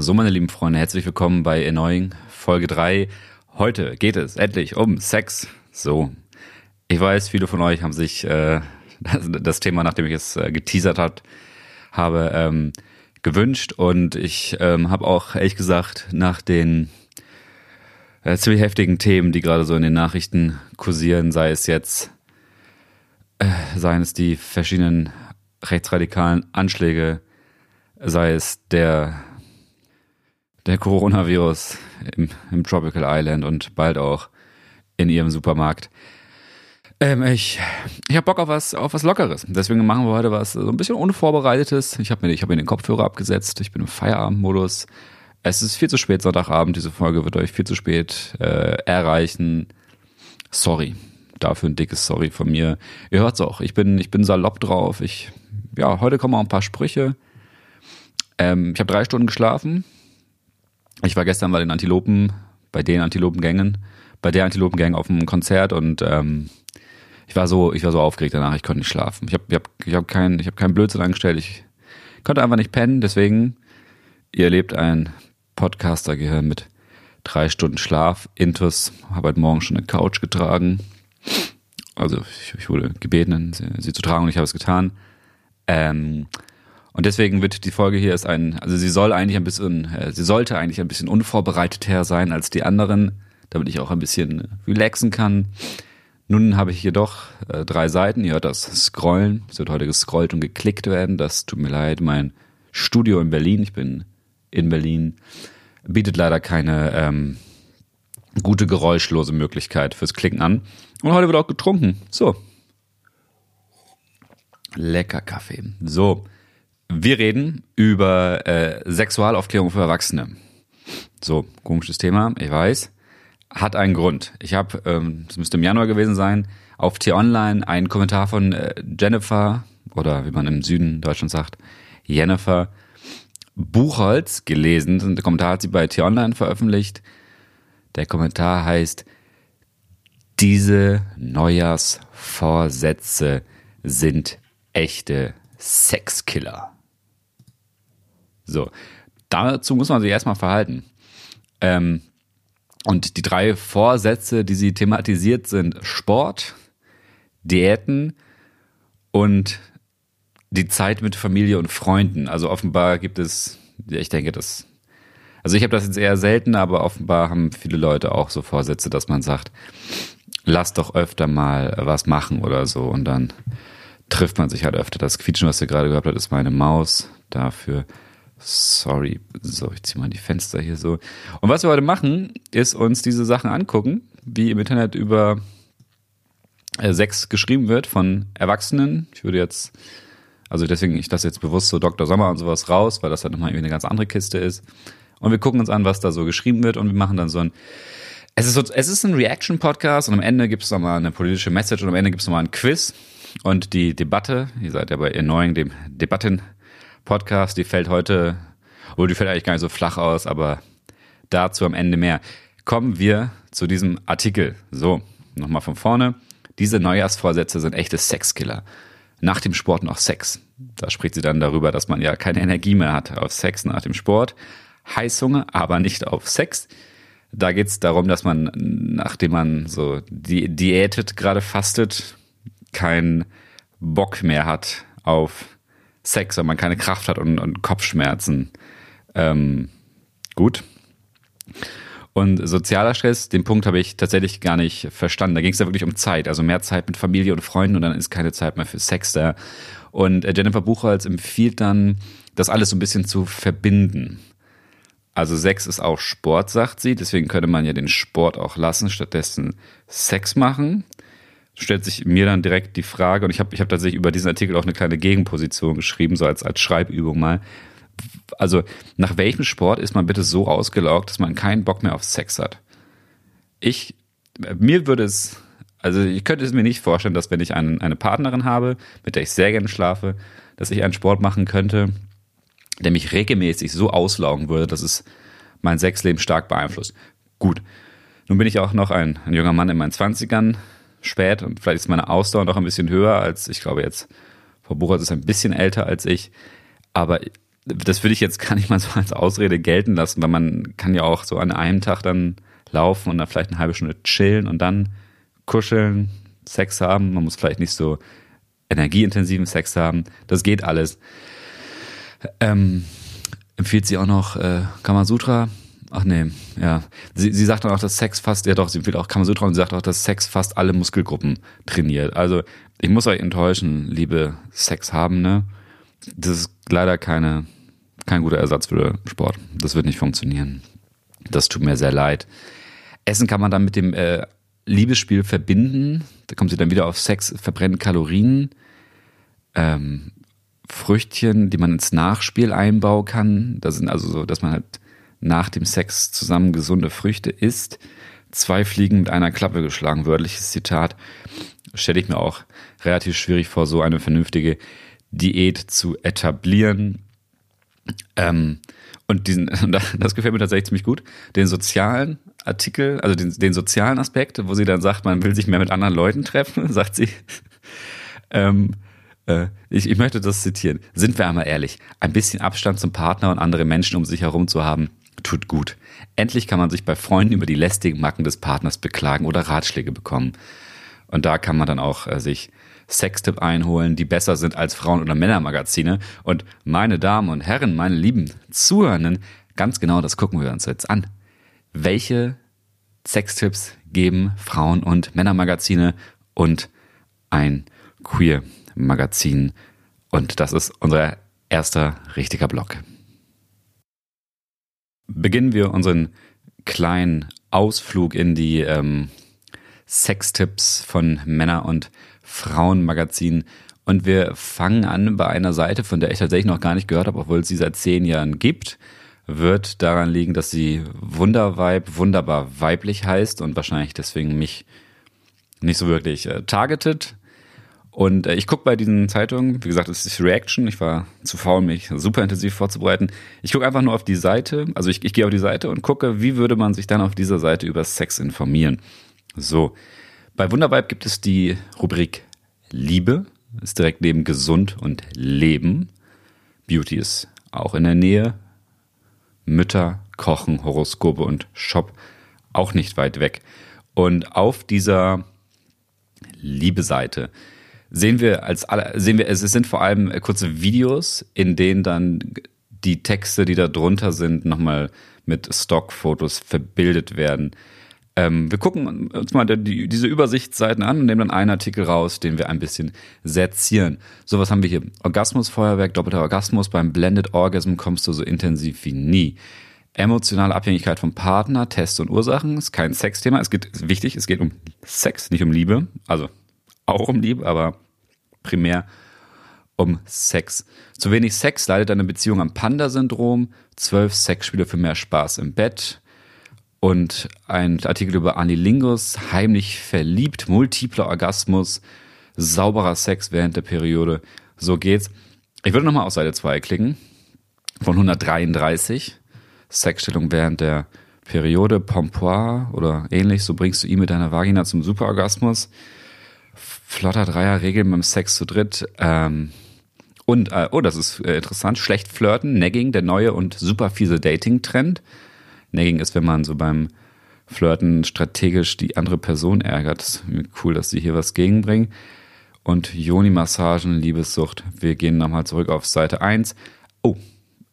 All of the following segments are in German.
So, meine lieben Freunde, herzlich willkommen bei Erneuing Folge 3. Heute geht es endlich um Sex. So, ich weiß, viele von euch haben sich äh, das Thema, nachdem ich es äh, geteasert hat, habe, ähm, gewünscht und ich ähm, habe auch ehrlich gesagt nach den äh, ziemlich heftigen Themen, die gerade so in den Nachrichten kursieren, sei es jetzt, äh, seien es die verschiedenen rechtsradikalen Anschläge, sei es der der Coronavirus im, im Tropical Island und bald auch in ihrem Supermarkt. Ähm, ich ich habe Bock auf was, auf was Lockeres. Deswegen machen wir heute was so ein bisschen unvorbereitetes. Ich habe mir, hab mir den Kopfhörer abgesetzt. Ich bin im Feierabendmodus. Es ist viel zu spät Sonntagabend. Diese Folge wird euch viel zu spät äh, erreichen. Sorry. Dafür ein dickes Sorry von mir. Ihr hört's auch. Ich bin, ich bin salopp drauf. Ich, ja, heute kommen auch ein paar Sprüche. Ähm, ich habe drei Stunden geschlafen. Ich war gestern bei den Antilopen, bei den Antilopengängen, bei der Antilopengang auf dem Konzert und ähm, ich war so, ich war so aufgeregt danach, ich konnte nicht schlafen. Ich habe ich hab, ich hab keinen hab keinen Blödsinn angestellt, ich konnte einfach nicht pennen, deswegen, ihr erlebt ein Podcaster-Gehirn mit drei Stunden Schlaf, Intus, habe heute Morgen schon eine Couch getragen. Also ich, ich wurde gebeten, sie, sie, zu tragen und ich habe es getan. Ähm, und deswegen wird die Folge hier ist ein, also sie soll eigentlich ein bisschen, äh, sie sollte eigentlich ein bisschen unvorbereiteter sein als die anderen, damit ich auch ein bisschen relaxen kann. Nun habe ich jedoch äh, drei Seiten. Ihr hört das Scrollen. Es wird heute gescrollt und geklickt werden. Das tut mir leid. Mein Studio in Berlin, ich bin in Berlin, bietet leider keine ähm, gute geräuschlose Möglichkeit fürs Klicken an. Und heute wird auch getrunken. So. Lecker Kaffee. So. Wir reden über äh, Sexualaufklärung für Erwachsene. So, komisches Thema, ich weiß. Hat einen Grund. Ich habe, ähm, das müsste im Januar gewesen sein, auf T-Online einen Kommentar von äh, Jennifer, oder wie man im Süden Deutschlands sagt, Jennifer Buchholz gelesen. Der Kommentar hat sie bei T-Online veröffentlicht. Der Kommentar heißt, diese Neujahrsvorsätze sind echte Sexkiller. So, dazu muss man sich erstmal verhalten. Ähm, und die drei Vorsätze, die sie thematisiert, sind Sport, Diäten und die Zeit mit Familie und Freunden. Also offenbar gibt es, ich denke, das. Also ich habe das jetzt eher selten, aber offenbar haben viele Leute auch so Vorsätze, dass man sagt, lass doch öfter mal was machen oder so. Und dann trifft man sich halt öfter. Das Quietschen, was ihr gerade gehört habt, ist meine Maus. Dafür Sorry, so, ich ziehe mal die Fenster hier so. Und was wir heute machen, ist uns diese Sachen angucken, wie im Internet über äh, Sex geschrieben wird von Erwachsenen. Ich würde jetzt, also deswegen, ich lasse jetzt bewusst so Dr. Sommer und sowas raus, weil das dann nochmal irgendwie eine ganz andere Kiste ist. Und wir gucken uns an, was da so geschrieben wird und wir machen dann so ein, es ist, so, es ist ein Reaction-Podcast und am Ende gibt es nochmal eine politische Message und am Ende gibt es nochmal ein Quiz und die Debatte, ihr seid ja bei Erneuing, dem Debatten Podcast, die fällt heute, obwohl die fällt eigentlich gar nicht so flach aus, aber dazu am Ende mehr. Kommen wir zu diesem Artikel. So, nochmal von vorne. Diese Neujahrsvorsätze sind echte Sexkiller. Nach dem Sport noch Sex. Da spricht sie dann darüber, dass man ja keine Energie mehr hat auf Sex nach dem Sport. Heißhunger, aber nicht auf Sex. Da geht es darum, dass man, nachdem man so di diätet, gerade fastet, keinen Bock mehr hat auf Sex, wenn man keine Kraft hat und, und Kopfschmerzen. Ähm, gut. Und sozialer Stress, den Punkt habe ich tatsächlich gar nicht verstanden. Da ging es ja wirklich um Zeit, also mehr Zeit mit Familie und Freunden und dann ist keine Zeit mehr für Sex da. Und äh, Jennifer Buchholz empfiehlt dann, das alles so ein bisschen zu verbinden. Also Sex ist auch Sport, sagt sie, deswegen könnte man ja den Sport auch lassen, stattdessen Sex machen stellt sich mir dann direkt die Frage, und ich habe ich hab tatsächlich über diesen Artikel auch eine kleine Gegenposition geschrieben, so als, als Schreibübung mal. Also, nach welchem Sport ist man bitte so ausgelaugt, dass man keinen Bock mehr auf Sex hat? Ich, mir würde es, also ich könnte es mir nicht vorstellen, dass wenn ich einen, eine Partnerin habe, mit der ich sehr gerne schlafe, dass ich einen Sport machen könnte, der mich regelmäßig so auslaugen würde, dass es mein Sexleben stark beeinflusst. Gut. Nun bin ich auch noch ein, ein junger Mann in meinen Zwanzigern, spät und vielleicht ist meine Ausdauer noch ein bisschen höher als, ich glaube jetzt, Frau Buchholz ist ein bisschen älter als ich, aber das würde ich jetzt gar nicht mal so als Ausrede gelten lassen, weil man kann ja auch so an einem Tag dann laufen und dann vielleicht eine halbe Stunde chillen und dann kuscheln, Sex haben. Man muss vielleicht nicht so energieintensiven Sex haben. Das geht alles. Ähm, empfiehlt sie auch noch äh, Kamasutra? Ach nee, ja. Sie, sie sagt dann auch, dass Sex fast, ja doch, sie empfiehlt auch Kamasutra und sie sagt auch, dass Sex fast alle Muskelgruppen trainiert. Also ich muss euch enttäuschen, liebe Sex haben, ne? Das ist leider keine, kein guter Ersatz für Sport. Das wird nicht funktionieren. Das tut mir sehr leid. Essen kann man dann mit dem äh, Liebesspiel verbinden. Da kommt sie dann wieder auf Sex, verbrennen Kalorien, ähm, Früchtchen, die man ins Nachspiel einbauen kann. Das sind also so, dass man halt nach dem Sex zusammen gesunde Früchte isst. Zwei Fliegen mit einer Klappe geschlagen, wörtliches Zitat. Stelle ich mir auch relativ schwierig vor, so eine vernünftige Diät zu etablieren. Ähm, und diesen, das gefällt mir tatsächlich ziemlich gut. Den sozialen Artikel, also den, den sozialen Aspekt, wo sie dann sagt, man will sich mehr mit anderen Leuten treffen, sagt sie. ähm, äh, ich, ich möchte das zitieren. Sind wir einmal ehrlich, ein bisschen Abstand zum Partner und andere Menschen um sich herum zu haben, tut gut. Endlich kann man sich bei Freunden über die lästigen Macken des Partners beklagen oder Ratschläge bekommen. Und da kann man dann auch äh, sich Sextipp einholen, die besser sind als Frauen- oder Männermagazine. Und meine Damen und Herren, meine lieben Zuhörenden, ganz genau das gucken wir uns jetzt an. Welche Sextipps geben Frauen- und Männermagazine und ein Queer-Magazin? Und das ist unser erster richtiger Block. Beginnen wir unseren kleinen Ausflug in die ähm, Sextipps von Männer- und Frauenmagazin. Und wir fangen an bei einer Seite, von der ich tatsächlich noch gar nicht gehört habe, obwohl es sie seit zehn Jahren gibt. Wird daran liegen, dass sie Wunderweib wunderbar weiblich heißt und wahrscheinlich deswegen mich nicht so wirklich äh, targetet. Und äh, ich gucke bei diesen Zeitungen, wie gesagt, es ist Reaction. Ich war zu faul, mich super intensiv vorzubereiten. Ich gucke einfach nur auf die Seite, also ich, ich gehe auf die Seite und gucke, wie würde man sich dann auf dieser Seite über Sex informieren. So, bei Wunderweib gibt es die Rubrik Liebe, ist direkt neben Gesund und Leben. Beauty ist auch in der Nähe. Mütter, Kochen, Horoskope und Shop auch nicht weit weg. Und auf dieser Liebe-Seite sehen wir als alle, sehen wir, es sind vor allem kurze Videos, in denen dann die Texte, die da drunter sind, nochmal mit Stockfotos verbildet werden. Ähm, wir gucken uns mal die, diese Übersichtsseiten an und nehmen dann einen Artikel raus, den wir ein bisschen sezieren. So, was haben wir hier? Orgasmusfeuerwerk, doppelter Orgasmus. Beim Blended Orgasm kommst du so intensiv wie nie. Emotionale Abhängigkeit vom Partner, Tests und Ursachen ist kein Sexthema. Es geht, wichtig, es geht um Sex, nicht um Liebe. Also auch um Liebe, aber primär um Sex. Zu wenig Sex leidet eine Beziehung am Panda-Syndrom. Zwölf Sexspiele für mehr Spaß im Bett und ein Artikel über Anilingus, heimlich verliebt, multipler Orgasmus, sauberer Sex während der Periode. So geht's. Ich würde nochmal auf Seite 2 klicken. Von 133. Sexstellung während der Periode, Pompoir oder ähnlich. So bringst du ihn mit deiner Vagina zum Superorgasmus. Flotter Dreier Regeln beim Sex zu dritt. Ähm, und, äh, oh, das ist äh, interessant. Schlecht flirten, Nagging, der neue und super fiese Dating-Trend. Nagging ist, wenn man so beim Flirten strategisch die andere Person ärgert. Das cool, dass sie hier was gegenbringen. Und Joni-Massagen, Liebessucht. Wir gehen nochmal zurück auf Seite 1. Oh,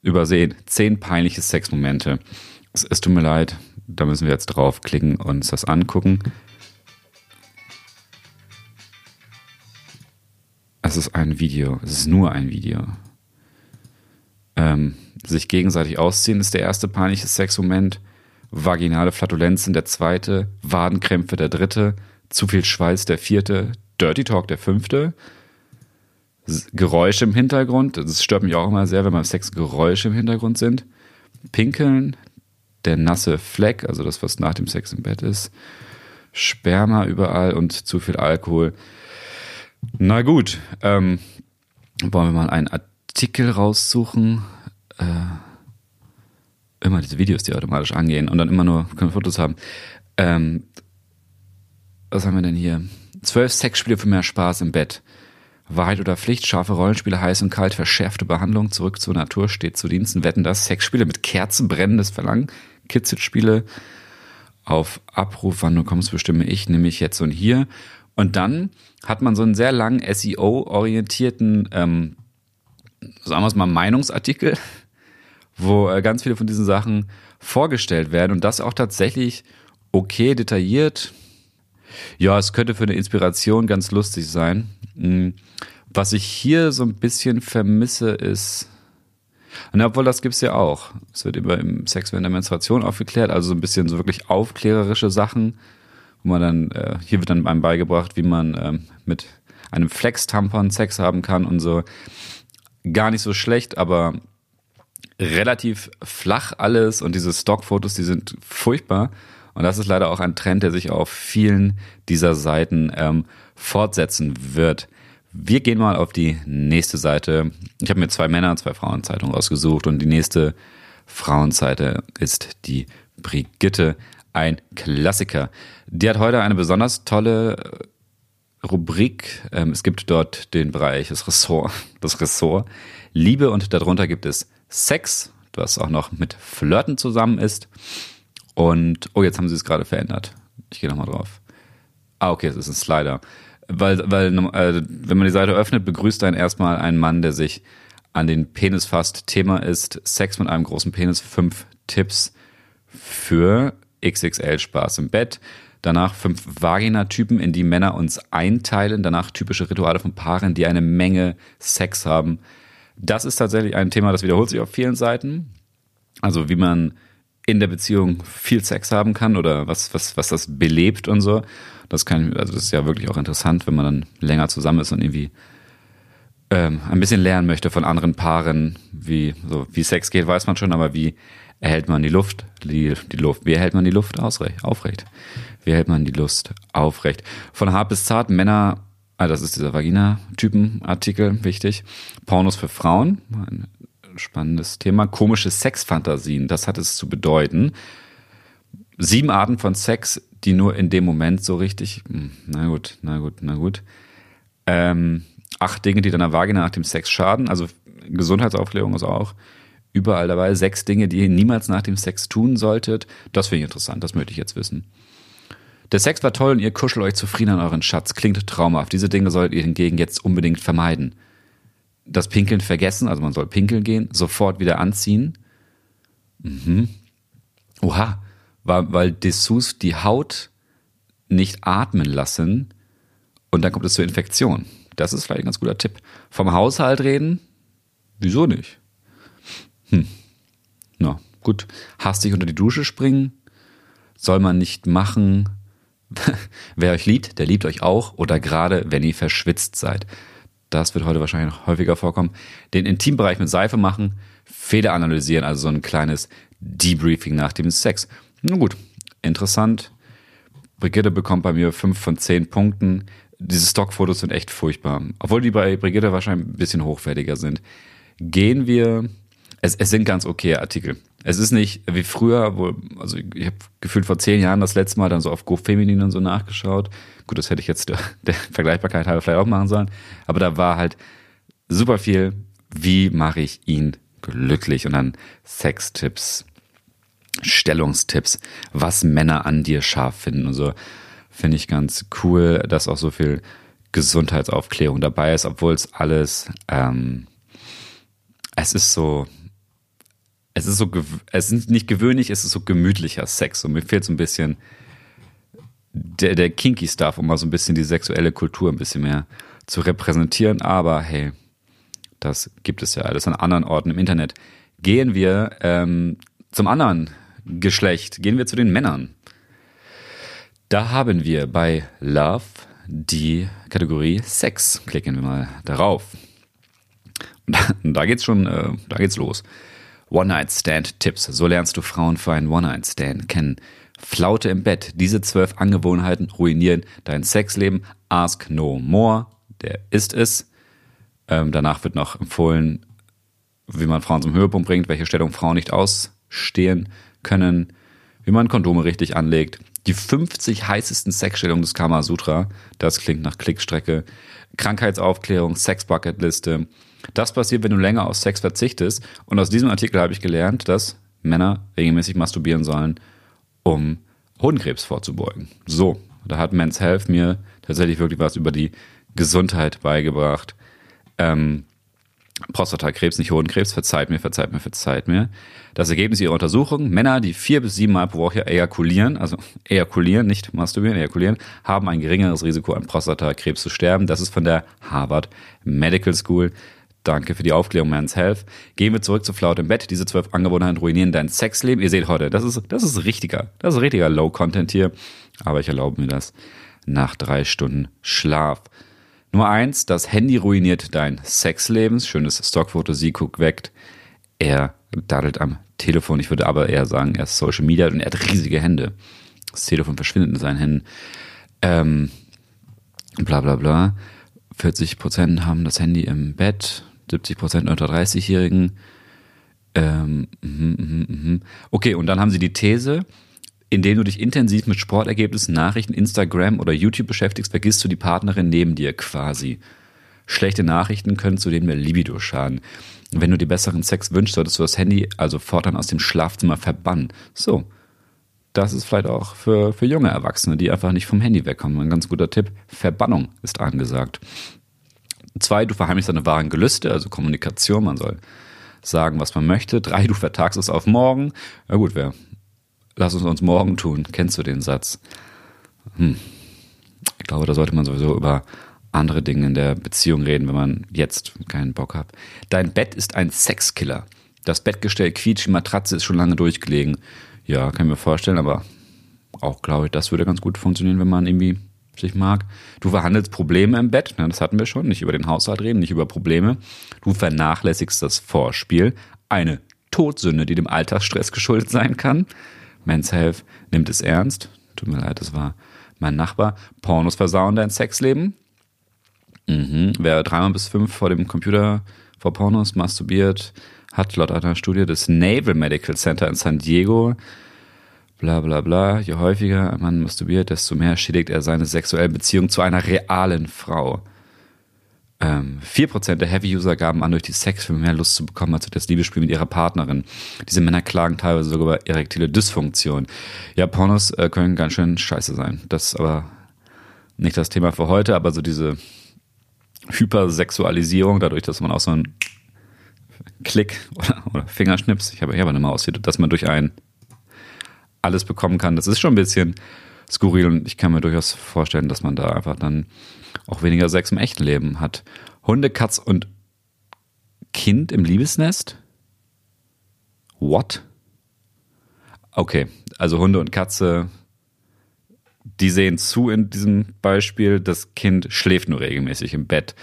übersehen. Zehn peinliche Sexmomente. Es, es tut mir leid, da müssen wir jetzt draufklicken und uns das angucken. Es ist ein Video. Es ist nur ein Video. Ähm, sich gegenseitig ausziehen ist der erste peinliche Sexmoment. Vaginale Flatulenzen der zweite. Wadenkrämpfe der dritte. Zu viel Schweiß der vierte. Dirty Talk der fünfte. Geräusche im Hintergrund. Das stört mich auch immer sehr, wenn beim Sex Geräusche im Hintergrund sind. Pinkeln. Der nasse Fleck, also das, was nach dem Sex im Bett ist. Sperma überall und zu viel Alkohol. Na gut, ähm, wollen wir mal einen Artikel raussuchen äh, immer diese Videos, die automatisch angehen und dann immer nur können Fotos haben. Ähm, was haben wir denn hier? Zwölf Sexspiele für mehr Spaß im Bett. Wahrheit oder Pflicht, scharfe Rollenspiele, heiß und kalt, verschärfte Behandlung, zurück zur Natur, steht zu Diensten, wetten das, Sexspiele mit Kerzen, brennendes Verlangen, Kitzelspiele auf Abruf, wann du kommst, bestimme ich, nämlich jetzt und hier. Und dann hat man so einen sehr langen SEO-orientierten, ähm, sagen wir es mal, Meinungsartikel, wo äh, ganz viele von diesen Sachen vorgestellt werden und das auch tatsächlich okay detailliert. Ja, es könnte für eine Inspiration ganz lustig sein. Hm, was ich hier so ein bisschen vermisse, ist, und obwohl das gibt's ja auch. Es wird über im Sex während der Menstruation aufgeklärt, also so ein bisschen so wirklich aufklärerische Sachen, wo man dann, äh, hier wird dann einem beigebracht, wie man ähm, mit einem Flex-Tampon Sex haben kann und so. Gar nicht so schlecht, aber relativ flach alles und diese Stockfotos, die sind furchtbar. Und das ist leider auch ein Trend, der sich auf vielen dieser Seiten ähm, fortsetzen wird. Wir gehen mal auf die nächste Seite. Ich habe mir zwei Männer- und zwei Frauenzeitungen rausgesucht und die nächste Frauenseite ist die Brigitte, ein Klassiker. Die hat heute eine besonders tolle Rubrik. Ähm, es gibt dort den Bereich, das Ressort, das Ressort Liebe und darunter gibt es Sex, was auch noch mit Flirten zusammen ist. Und, oh, jetzt haben sie es gerade verändert. Ich gehe nochmal drauf. Ah, okay, es ist ein Slider. Weil, weil äh, wenn man die Seite öffnet, begrüßt einen erstmal ein Mann, der sich an den Penis fasst. Thema ist Sex mit einem großen Penis. Fünf Tipps für XXL Spaß im Bett. Danach fünf Vagina-Typen, in die Männer uns einteilen. Danach typische Rituale von Paaren, die eine Menge Sex haben. Das ist tatsächlich ein Thema, das wiederholt sich auf vielen Seiten. Also wie man in der Beziehung viel Sex haben kann oder was, was, was das belebt und so. Das kann, also das ist ja wirklich auch interessant, wenn man dann länger zusammen ist und irgendwie ähm, ein bisschen lernen möchte von anderen Paaren, wie, so, wie Sex geht, weiß man schon, aber wie erhält man die Luft, die, die Luft, wie erhält man die Luft ausrecht, aufrecht? Wie erhält man die Lust aufrecht? Von hart bis zart, Männer, ah, das ist dieser Vagina-Typen-Artikel, wichtig. Pornos für Frauen, ein spannendes Thema. Komische Sexfantasien, das hat es zu bedeuten. Sieben Arten von Sex, die nur in dem Moment so richtig, hm, na gut, na gut, na gut. Ähm, acht Dinge, die deiner Vagina nach dem Sex schaden, also Gesundheitsaufklärung ist auch überall dabei. Sechs Dinge, die ihr niemals nach dem Sex tun solltet. Das finde ich interessant, das möchte ich jetzt wissen. Der Sex war toll und ihr kuschelt euch zufrieden an euren Schatz. Klingt traumhaft. Diese Dinge solltet ihr hingegen jetzt unbedingt vermeiden. Das Pinkeln vergessen, also man soll pinkeln gehen, sofort wieder anziehen. Mhm. Oha, weil, weil Dessous die Haut nicht atmen lassen und dann kommt es zur Infektion. Das ist vielleicht ein ganz guter Tipp. Vom Haushalt reden? Wieso nicht? Hm. Na, gut. Hastig unter die Dusche springen? Soll man nicht machen. Wer euch liebt, der liebt euch auch. Oder gerade, wenn ihr verschwitzt seid. Das wird heute wahrscheinlich noch häufiger vorkommen. Den Intimbereich mit Seife machen. Fehler analysieren, also so ein kleines Debriefing nach dem Sex. Nun gut, interessant. Brigitte bekommt bei mir fünf von zehn Punkten. Diese Stockfotos sind echt furchtbar. Obwohl die bei Brigitte wahrscheinlich ein bisschen hochwertiger sind. Gehen wir. Es, es sind ganz okay Artikel. Es ist nicht wie früher, wo, also ich habe gefühlt vor zehn Jahren das letzte Mal dann so auf GoFeminin und so nachgeschaut. Gut, das hätte ich jetzt der, der Vergleichbarkeit halber vielleicht auch machen sollen. Aber da war halt super viel, wie mache ich ihn glücklich und dann Sextipps, Stellungstipps, was Männer an dir scharf finden und so. Finde ich ganz cool, dass auch so viel Gesundheitsaufklärung dabei ist, obwohl es alles, ähm, es ist so, es ist so, es ist nicht gewöhnlich, es ist so gemütlicher Sex. Und mir fehlt so ein bisschen der, der kinky Stuff, um mal so ein bisschen die sexuelle Kultur ein bisschen mehr zu repräsentieren. Aber hey, das gibt es ja alles an anderen Orten im Internet. Gehen wir ähm, zum anderen Geschlecht. Gehen wir zu den Männern. Da haben wir bei Love die Kategorie Sex. Klicken wir mal darauf. Und da, geht's schon, äh, da geht's los. One-Night-Stand-Tipps. So lernst du Frauen für einen One-Night-Stand kennen. Flaute im Bett. Diese zwölf Angewohnheiten ruinieren dein Sexleben. Ask no more. Der ist es. Ähm, danach wird noch empfohlen, wie man Frauen zum Höhepunkt bringt, welche Stellung Frauen nicht ausstehen können, wie man Kondome richtig anlegt, Die 50 heißesten Sexstellungen des Kama Sutra. Das klingt nach Klickstrecke. Krankheitsaufklärung, Sexbucketliste. Das passiert, wenn du länger auf Sex verzichtest. Und aus diesem Artikel habe ich gelernt, dass Männer regelmäßig masturbieren sollen, um Hodenkrebs vorzubeugen. So, da hat Men's Health mir tatsächlich wirklich was über die Gesundheit beigebracht. Ähm, Prostatakrebs, nicht Hodenkrebs, verzeiht mir, verzeiht mir, verzeiht mir. Das Ergebnis ihrer Untersuchung, Männer, die vier bis sieben Mal pro Woche ejakulieren, also ejakulieren, nicht masturbieren, ejakulieren, haben ein geringeres Risiko an Prostatakrebs zu sterben. Das ist von der Harvard Medical School. Danke für die Aufklärung, Man's Health. Gehen wir zurück zu Flaut im Bett. Diese zwölf Angewohnheiten ruinieren dein Sexleben. Ihr seht heute, das ist, das ist richtiger, das ist richtiger Low-Content hier. Aber ich erlaube mir das nach drei Stunden Schlaf. Nummer eins, das Handy ruiniert dein Sexleben. Schönes Stockfoto, sie guckt weckt. Er daddelt am Telefon. Ich würde aber eher sagen, er ist Social Media und er hat riesige Hände. Das Telefon verschwindet in seinen Händen. Ähm, bla bla bla. 40 Prozent haben das Handy im Bett. 70 Prozent unter 30-Jährigen. Ähm, mh, mh, mh. Okay, und dann haben sie die These, indem du dich intensiv mit Sportergebnissen, Nachrichten, Instagram oder YouTube beschäftigst, vergisst du die Partnerin neben dir quasi. Schlechte Nachrichten können zudem der Libido schaden. Wenn du dir besseren Sex wünschst, solltest du das Handy also fortan aus dem Schlafzimmer verbannen. So. Das ist vielleicht auch für, für junge Erwachsene, die einfach nicht vom Handy wegkommen. Ein ganz guter Tipp. Verbannung ist angesagt. Zwei, du verheimlichst deine wahren Gelüste, also Kommunikation. Man soll sagen, was man möchte. Drei, du vertagst es auf morgen. Na gut, wer lass uns uns morgen tun. Kennst du den Satz? Hm. Ich glaube, da sollte man sowieso über andere Dinge in der Beziehung reden, wenn man jetzt keinen Bock hat. Dein Bett ist ein Sexkiller. Das Bettgestell quietscht, die Matratze ist schon lange durchgelegen. Ja, kann ich mir vorstellen, aber auch glaube ich, das würde ganz gut funktionieren, wenn man irgendwie sich mag. Du verhandelst Probleme im Bett, ne, das hatten wir schon, nicht über den Haushalt reden, nicht über Probleme. Du vernachlässigst das Vorspiel, eine Todsünde, die dem Alltagsstress geschuldet sein kann. Men's Health nimmt es ernst. Tut mir leid, das war mein Nachbar. Pornos versauen dein Sexleben. Mhm. Wer dreimal bis fünf vor dem Computer vor Pornos masturbiert, hat laut einer Studie des Naval Medical Center in San Diego bla bla bla, je häufiger man masturbiert, desto mehr schädigt er seine sexuelle Beziehung zu einer realen Frau. Ähm, 4% der Heavy-User gaben an, durch die Sex für mehr Lust zu bekommen als durch das Liebesspiel mit ihrer Partnerin. Diese Männer klagen teilweise sogar über erektile Dysfunktion. Ja, Pornos äh, können ganz schön scheiße sein. Das ist aber nicht das Thema für heute, aber so diese Hypersexualisierung, dadurch, dass man auch so einen Klick oder, oder Fingerschnips, ich habe ja aber eine Maus, dass man durch ein alles bekommen kann, das ist schon ein bisschen skurril und ich kann mir durchaus vorstellen, dass man da einfach dann auch weniger Sex im echten Leben hat. Hunde, Katz und Kind im Liebesnest? What? Okay, also Hunde und Katze, die sehen zu in diesem Beispiel. Das Kind schläft nur regelmäßig im Bett.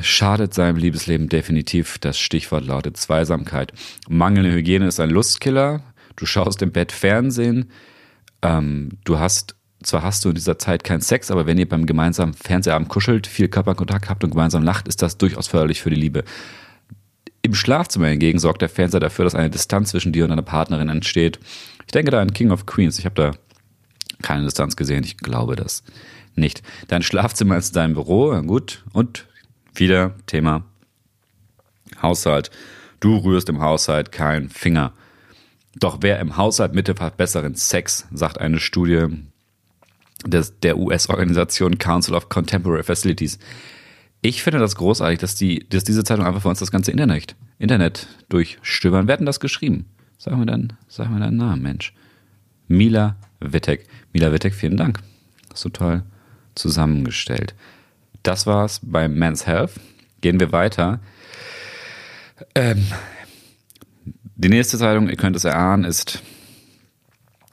Schadet seinem Liebesleben definitiv. Das Stichwort lautet Zweisamkeit. Mangelnde Hygiene ist ein Lustkiller. Du schaust im Bett Fernsehen. Ähm, du hast zwar hast du in dieser Zeit keinen Sex, aber wenn ihr beim gemeinsamen Fernsehabend kuschelt, viel Körperkontakt habt und gemeinsam lacht, ist das durchaus förderlich für die Liebe. Im Schlafzimmer hingegen sorgt der Fernseher dafür, dass eine Distanz zwischen dir und deiner Partnerin entsteht. Ich denke da an King of Queens. Ich habe da keine Distanz gesehen. Ich glaube das nicht. Dein Schlafzimmer ist dein Büro. Gut. Und wieder Thema Haushalt. Du rührst im Haushalt keinen Finger. Doch wer im Haushalt Mitte hat besseren Sex, sagt eine Studie des, der US-Organisation Council of Contemporary Facilities. Ich finde das großartig, dass, die, dass diese Zeitung einfach für uns das ganze Internet, Internet durchstöbern. Wer hat denn das geschrieben? Sag mir dann, sag mir deinen Namen, Mensch. Mila Wittek. Mila Wittek, vielen Dank. So toll zusammengestellt. Das war's bei Men's Health. Gehen wir weiter. Ähm, die nächste Zeitung, ihr könnt es erahnen, ist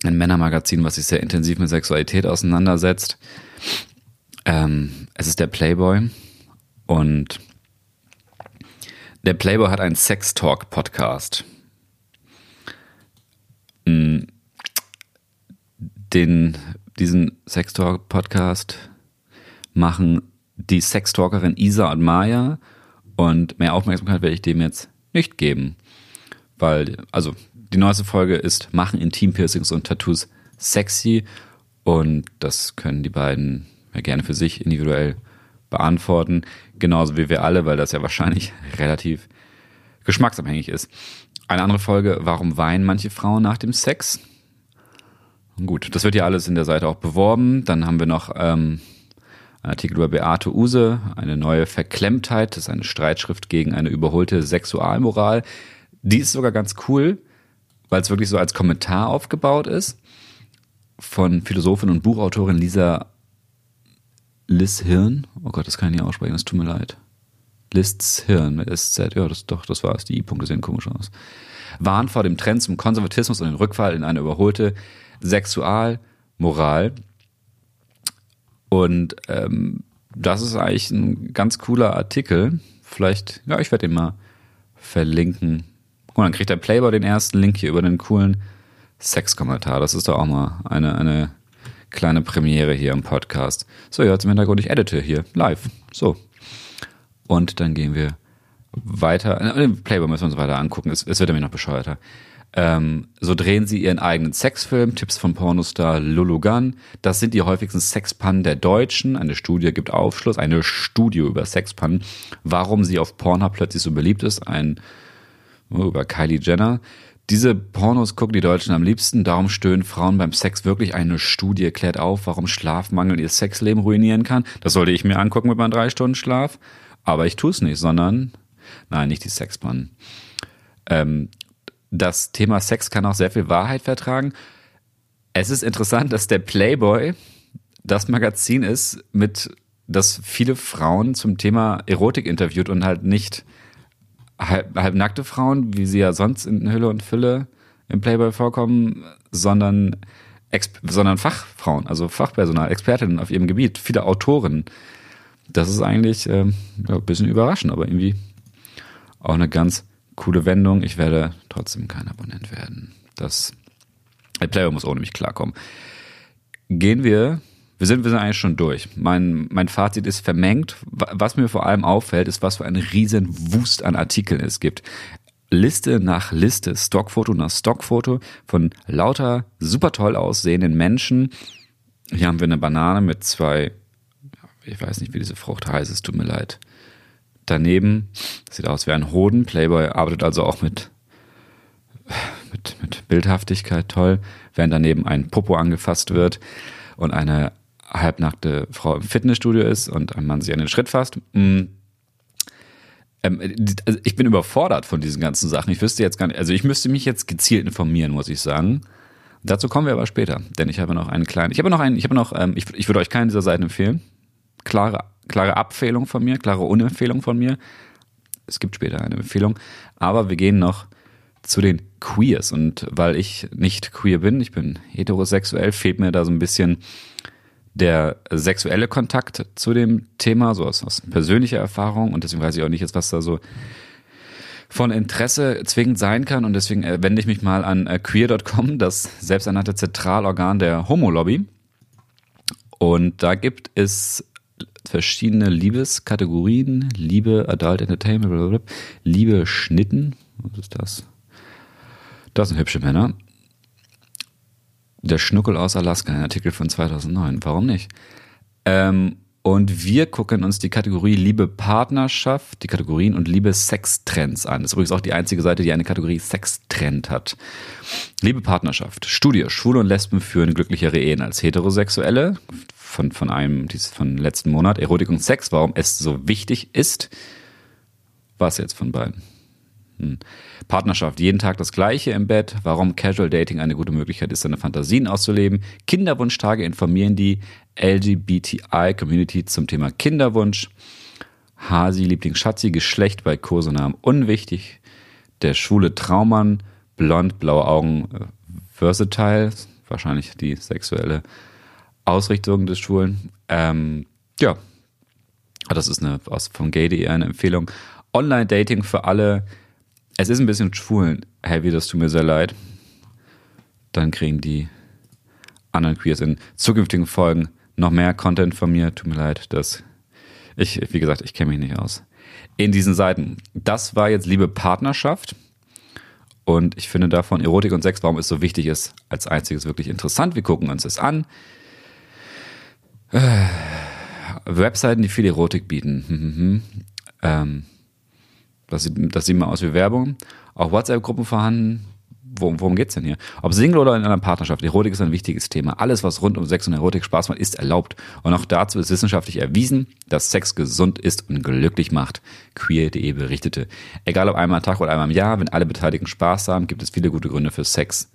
ein Männermagazin, was sich sehr intensiv mit Sexualität auseinandersetzt. Ähm, es ist der Playboy und der Playboy hat einen Sex Talk Podcast. Mm, den, diesen Sex Talk Podcast machen die Sextalkerin Isa und Maya und mehr Aufmerksamkeit werde ich dem jetzt nicht geben, weil, also die neueste Folge ist Machen Intimpiercings und Tattoos sexy? Und das können die beiden ja gerne für sich individuell beantworten. Genauso wie wir alle, weil das ja wahrscheinlich relativ geschmacksabhängig ist. Eine andere Folge, warum weinen manche Frauen nach dem Sex? Gut, das wird ja alles in der Seite auch beworben. Dann haben wir noch ähm, einen Artikel über Beate Use, eine neue Verklemmtheit. Das ist eine Streitschrift gegen eine überholte Sexualmoral. Die ist sogar ganz cool, weil es wirklich so als Kommentar aufgebaut ist von Philosophin und Buchautorin Lisa Liz Hirn. Oh Gott, das kann ich nicht aussprechen, das tut mir leid. Lists Hirn mit SZ. Ja, das doch, das war's. Die I-Punkte sehen komisch aus. Warnt vor dem Trend zum Konservatismus und den Rückfall in eine überholte Sexualmoral. Und ähm, das ist eigentlich ein ganz cooler Artikel. Vielleicht, ja, ich werde den mal verlinken. Und dann kriegt der Playboy den ersten Link hier über den coolen Sexkommentar. Das ist doch auch mal eine, eine kleine Premiere hier im Podcast. So, jetzt im Hintergrund, ich edite hier live. So. Und dann gehen wir weiter. Den Playboy müssen wir uns weiter angucken. Es, es wird nämlich noch bescheuerter. Ähm, so drehen sie ihren eigenen Sexfilm, Tipps von Pornostar Lulugan. Das sind die häufigsten Sexpannen der Deutschen. Eine Studie gibt Aufschluss, eine Studie über Sexpannen, warum sie auf Pornhub plötzlich so beliebt ist. Ein über Kylie Jenner. Diese Pornos gucken die Deutschen am liebsten, darum stöhnen Frauen beim Sex wirklich. Eine Studie klärt auf, warum Schlafmangel ihr Sexleben ruinieren kann. Das sollte ich mir angucken mit meinem drei Stunden Schlaf. Aber ich tue es nicht, sondern, nein, nicht die Sexpannen. Ähm, das Thema Sex kann auch sehr viel Wahrheit vertragen. Es ist interessant, dass der Playboy das Magazin ist, mit das viele Frauen zum Thema Erotik interviewt und halt nicht halb, halb nackte Frauen, wie sie ja sonst in Hülle und Fülle im Playboy vorkommen, sondern, sondern Fachfrauen, also Fachpersonal, Expertinnen auf ihrem Gebiet, viele Autoren. Das ist eigentlich ja, ein bisschen überraschend, aber irgendwie auch eine ganz coole Wendung. Ich werde trotzdem kein Abonnent werden. Das Player muss ohne mich klarkommen. Gehen wir, wir sind, wir sind eigentlich schon durch. Mein, mein Fazit ist vermengt. Was mir vor allem auffällt, ist, was für ein riesen Wust an Artikeln es gibt. Liste nach Liste, Stockfoto nach Stockfoto von lauter super toll aussehenden Menschen. Hier haben wir eine Banane mit zwei, ich weiß nicht, wie diese Frucht heißt, es tut mir leid daneben. Sieht aus wie ein Hoden. Playboy arbeitet also auch mit, mit, mit Bildhaftigkeit toll, während daneben ein Popo angefasst wird und eine halbnackte Frau im Fitnessstudio ist und ein Mann sich an den Schritt fasst. Mm. Ähm, also ich bin überfordert von diesen ganzen Sachen. Ich wüsste jetzt gar nicht, also ich müsste mich jetzt gezielt informieren, muss ich sagen. Dazu kommen wir aber später, denn ich habe noch einen kleinen, ich habe noch einen, ich habe noch, ähm, ich, ich würde euch keinen dieser Seiten empfehlen. Klare klare Abfehlung von mir, klare Unempfehlung von mir. Es gibt später eine Empfehlung. Aber wir gehen noch zu den Queers. Und weil ich nicht queer bin, ich bin heterosexuell, fehlt mir da so ein bisschen der sexuelle Kontakt zu dem Thema, so aus, aus persönlicher Erfahrung. Und deswegen weiß ich auch nicht jetzt, was da so von Interesse zwingend sein kann. Und deswegen äh, wende ich mich mal an äh, queer.com, das selbsternannte Zentralorgan der Homo-Lobby. Und da gibt es verschiedene Liebeskategorien, Liebe, Adult Entertainment, blablabla, Liebe Schnitten. Was ist das? Das sind hübsche Männer. Der Schnuckel aus Alaska, ein Artikel von 2009. Warum nicht? Ähm, und wir gucken uns die Kategorie Liebe Partnerschaft, die Kategorien und Liebe Sextrends an. Das ist übrigens auch die einzige Seite, die eine Kategorie Sextrend hat. Liebe Partnerschaft. Studie. Schwule und Lesben führen glücklichere Ehen als Heterosexuelle von, von einem, dies von letzten Monat, Erotik und Sex, warum es so wichtig ist. Was jetzt von beiden? Hm. Partnerschaft, jeden Tag das Gleiche im Bett, warum Casual Dating eine gute Möglichkeit ist, seine Fantasien auszuleben. Kinderwunschtage informieren die LGBTI-Community zum Thema Kinderwunsch. Hasi, Liebling Schatzi, Geschlecht bei Kosenamen unwichtig. Der schwule Traummann, blond, blaue Augen, äh, versatile, wahrscheinlich die sexuelle Ausrichtung des Schwulen. Ähm, ja, das ist eine aus von gay.de eine Empfehlung. Online-Dating für alle. Es ist ein bisschen schwulen heavy, das tut mir sehr leid. Dann kriegen die anderen Queers in zukünftigen Folgen noch mehr Content von mir. Tut mir leid, dass ich, wie gesagt, ich kenne mich nicht aus. In diesen Seiten. Das war jetzt Liebe Partnerschaft. Und ich finde davon Erotik und Sex, warum es so wichtig ist, als einziges wirklich interessant. Wir gucken uns das an. Äh, Webseiten, die viel Erotik bieten. Hm, hm, hm. Ähm, das, sieht, das sieht mal aus wie Werbung. Auch WhatsApp-Gruppen vorhanden. Worum, worum geht's denn hier? Ob Single oder in einer Partnerschaft, Erotik ist ein wichtiges Thema. Alles, was rund um Sex und Erotik Spaß macht, ist erlaubt. Und auch dazu ist wissenschaftlich erwiesen, dass Sex gesund ist und glücklich macht. Queer.de berichtete. Egal ob einmal am Tag oder einmal im Jahr, wenn alle Beteiligten Spaß haben, gibt es viele gute Gründe für Sex.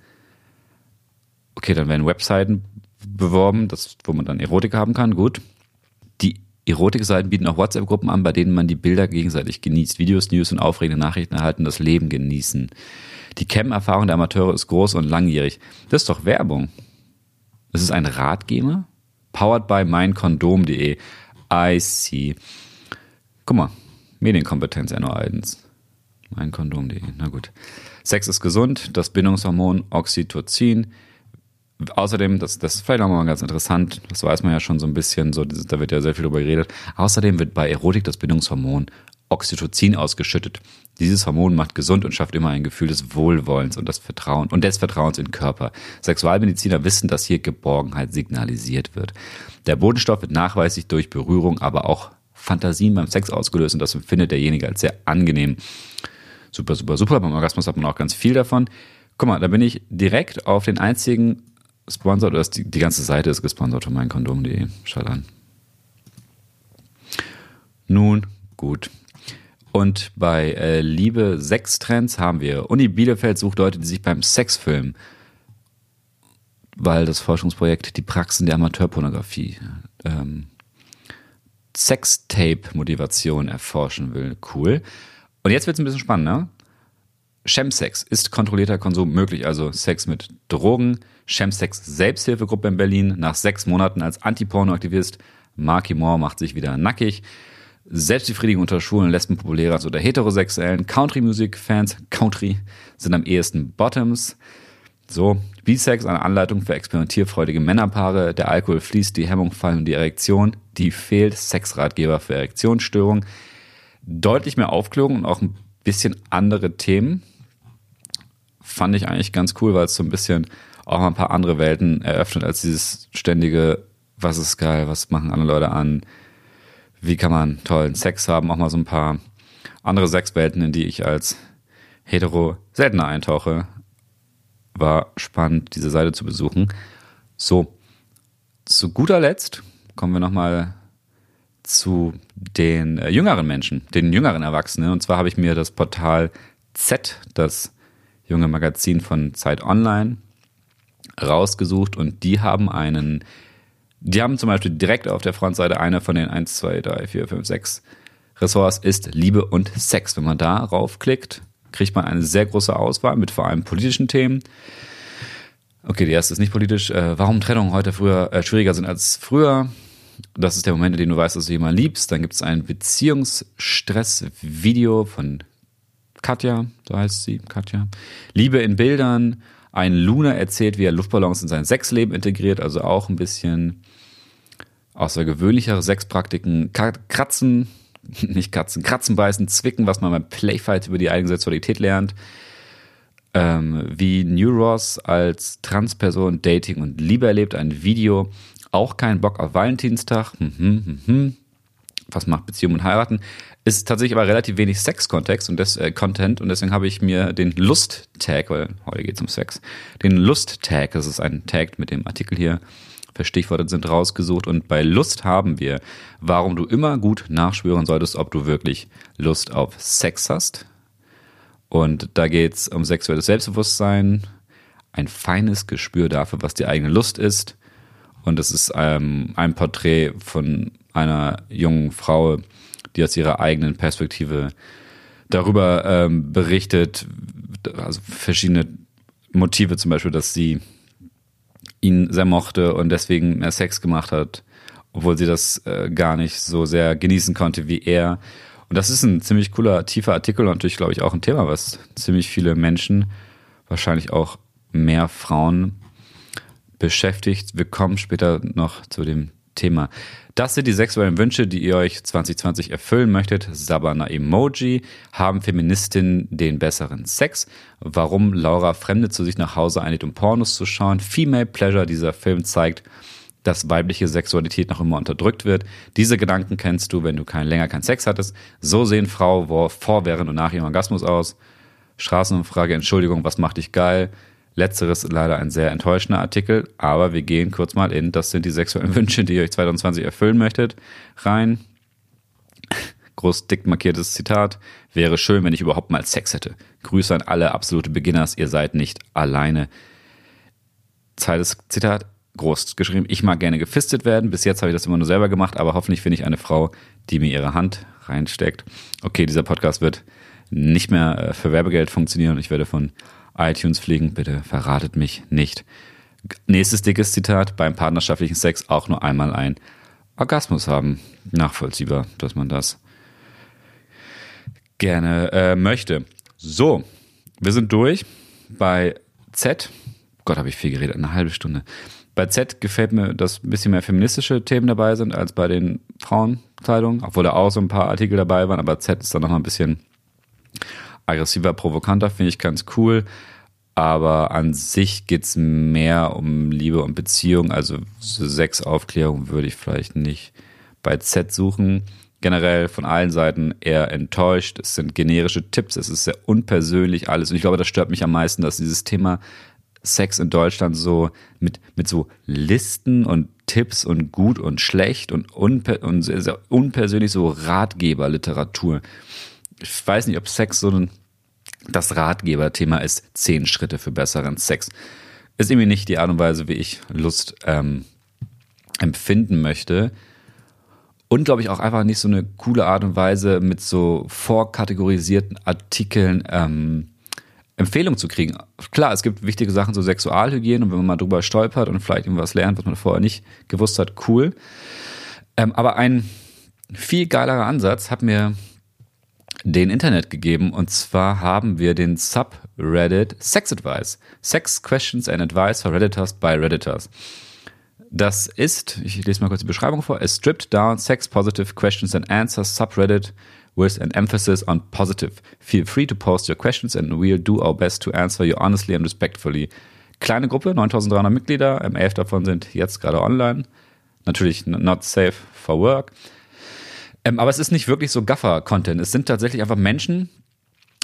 Okay, dann werden Webseiten beworben, das, wo man dann Erotik haben kann. Gut. Die Erotikseiten bieten auch WhatsApp-Gruppen an, bei denen man die Bilder gegenseitig genießt. Videos, News und aufregende Nachrichten erhalten, das Leben genießen. Die Cam-Erfahrung der Amateure ist groß und langjährig. Das ist doch Werbung. Das ist ein Ratgeber? Powered by meinkondom.de. I see. Guck mal, Medienkompetenz Enno Eidens. Meinkondom.de. Na gut. Sex ist gesund, das Bindungshormon Oxytocin Außerdem, das, das ist vielleicht auch mal ganz interessant, das weiß man ja schon so ein bisschen, so, da wird ja sehr viel drüber geredet. Außerdem wird bei Erotik das Bindungshormon Oxytocin ausgeschüttet. Dieses Hormon macht gesund und schafft immer ein Gefühl des Wohlwollens und des Vertrauen und des Vertrauens in den Körper. Sexualmediziner wissen, dass hier Geborgenheit signalisiert wird. Der Bodenstoff wird nachweislich durch Berührung, aber auch Fantasien beim Sex ausgelöst und das empfindet derjenige als sehr angenehm. Super, super, super. Beim Orgasmus hat man auch ganz viel davon. Guck mal, da bin ich direkt auf den einzigen gesponsert oder ist die, die ganze Seite ist gesponsert von meinkondom.de. Schaut an. Nun, gut. Und bei äh, Liebe Sextrends haben wir Uni Bielefeld sucht Leute, die sich beim Sex filmen, weil das Forschungsprojekt die Praxen der Amateurpornografie ähm, Sextape-Motivation erforschen will. Cool. Und jetzt wird es ein bisschen spannender. Chemsex ist kontrollierter Konsum möglich, also Sex mit Drogen. Chemsex Selbsthilfegruppe in Berlin nach sechs Monaten als Anti-Porno-Aktivist. Marky Moore macht sich wieder nackig. Selbstbefriedigung unter Schwulen und Lesben populärer als unter Heterosexuellen. Country-Music-Fans, Country, sind am ehesten Bottoms. So, B-Sex, eine Anleitung für experimentierfreudige Männerpaare. Der Alkohol fließt, die Hemmung fallen und die Erektion. Die fehlt. Sexratgeber für Erektionsstörungen. Deutlich mehr Aufklärung und auch ein bisschen andere Themen fand ich eigentlich ganz cool, weil es so ein bisschen auch mal ein paar andere Welten eröffnet als dieses ständige, was ist geil, was machen andere Leute an, wie kann man tollen Sex haben, auch mal so ein paar andere Sexwelten, in die ich als hetero seltener eintauche. War spannend, diese Seite zu besuchen. So, zu guter Letzt kommen wir nochmal zu den äh, jüngeren Menschen, den jüngeren Erwachsenen. Und zwar habe ich mir das Portal Z, das junge Magazin von Zeit Online rausgesucht und die haben einen, die haben zum Beispiel direkt auf der Frontseite eine von den 1, 2, 3, 4, 5, 6 Ressorts ist Liebe und Sex. Wenn man da raufklickt, kriegt man eine sehr große Auswahl mit vor allem politischen Themen. Okay, die erste ist nicht politisch. Äh, warum Trennungen heute früher äh, schwieriger sind als früher? Das ist der Moment, in dem du weißt, dass du jemanden liebst. Dann gibt es ein Beziehungsstress-Video von Katja, so heißt sie, Katja. Liebe in Bildern. Ein Luna erzählt, wie er Luftballons in sein Sexleben integriert, also auch ein bisschen außergewöhnlichere Sexpraktiken. Kratzen, nicht Katzen, Kratzen, beißen, zwicken, was man beim Playfight über die eigene Sexualität lernt. Ähm, wie New Ross als Transperson Dating und Liebe erlebt, ein Video. Auch kein Bock auf Valentinstag. Mhm, mhm. mhm. Was macht Beziehung und Heiraten? Ist tatsächlich aber relativ wenig Sex-Kontext und das äh, Content und deswegen habe ich mir den Lust-Tag, weil heute geht es um Sex, den Lust-Tag, das ist ein Tag mit dem Artikel hier verstichwortet sind, rausgesucht. Und bei Lust haben wir, warum du immer gut nachspüren solltest, ob du wirklich Lust auf Sex hast. Und da geht es um sexuelles Selbstbewusstsein, ein feines Gespür dafür, was die eigene Lust ist. Und es ist ähm, ein Porträt von einer jungen Frau, die aus ihrer eigenen Perspektive darüber ähm, berichtet, also verschiedene Motive zum Beispiel, dass sie ihn sehr mochte und deswegen mehr Sex gemacht hat, obwohl sie das äh, gar nicht so sehr genießen konnte wie er. Und das ist ein ziemlich cooler, tiefer Artikel und natürlich, glaube ich, auch ein Thema, was ziemlich viele Menschen, wahrscheinlich auch mehr Frauen beschäftigt. Wir kommen später noch zu dem Thema. Das sind die sexuellen Wünsche, die ihr euch 2020 erfüllen möchtet. Sabana Emoji. Haben Feministinnen den besseren Sex? Warum Laura Fremde zu sich nach Hause einlädt, um Pornos zu schauen? Female Pleasure. Dieser Film zeigt, dass weibliche Sexualität noch immer unterdrückt wird. Diese Gedanken kennst du, wenn du kein, länger keinen Sex hattest. So sehen Frauen vor, während und nach ihrem Orgasmus aus. Straßenumfrage, Entschuldigung, was macht dich geil? Letzteres leider ein sehr enttäuschender Artikel, aber wir gehen kurz mal in, das sind die sexuellen Wünsche, die ihr euch 2020 erfüllen möchtet, rein. Groß dick markiertes Zitat. Wäre schön, wenn ich überhaupt mal Sex hätte. Grüße an alle absolute Beginners, ihr seid nicht alleine. Zweites Zitat, groß geschrieben. Ich mag gerne gefistet werden. Bis jetzt habe ich das immer nur selber gemacht, aber hoffentlich finde ich eine Frau, die mir ihre Hand reinsteckt. Okay, dieser Podcast wird nicht mehr äh, für Werbegeld funktionieren. Ich werde von iTunes fliegen. Bitte verratet mich nicht. Nächstes dickes Zitat. Beim partnerschaftlichen Sex auch nur einmal ein Orgasmus haben. Nachvollziehbar, dass man das gerne äh, möchte. So, wir sind durch. Bei Z, Gott, habe ich viel geredet, eine halbe Stunde. Bei Z gefällt mir, dass ein bisschen mehr feministische Themen dabei sind als bei den Frauenzeitungen, obwohl da auch so ein paar Artikel dabei waren, aber Z ist dann noch mal ein bisschen aggressiver, provokanter, finde ich ganz cool. Aber an sich geht es mehr um Liebe und Beziehung. Also Sexaufklärung würde ich vielleicht nicht bei Z suchen. Generell von allen Seiten eher enttäuscht. Es sind generische Tipps, es ist sehr unpersönlich alles. Und ich glaube, das stört mich am meisten, dass dieses Thema Sex in Deutschland so mit, mit so Listen und Tipps und gut und schlecht und, unper und sehr, sehr unpersönlich so Ratgeberliteratur ich weiß nicht, ob Sex so ein, das Ratgeberthema ist, zehn Schritte für besseren Sex. Ist irgendwie nicht die Art und Weise, wie ich Lust ähm, empfinden möchte. Und glaube ich auch einfach nicht so eine coole Art und Weise, mit so vorkategorisierten Artikeln ähm, Empfehlungen zu kriegen. Klar, es gibt wichtige Sachen, so Sexualhygiene, und wenn man mal drüber stolpert und vielleicht irgendwas lernt, was man vorher nicht gewusst hat, cool. Ähm, aber ein viel geilerer Ansatz hat mir den Internet gegeben. Und zwar haben wir den Subreddit Sex Advice. Sex Questions and Advice for Redditors by Redditors. Das ist, ich lese mal kurz die Beschreibung vor, a stripped down sex positive questions and answers subreddit with an emphasis on positive. Feel free to post your questions and we'll do our best to answer you honestly and respectfully. Kleine Gruppe, 9300 Mitglieder, 11 davon sind jetzt gerade online. Natürlich not safe for work. Ähm, aber es ist nicht wirklich so Gaffer-Content. Es sind tatsächlich einfach Menschen,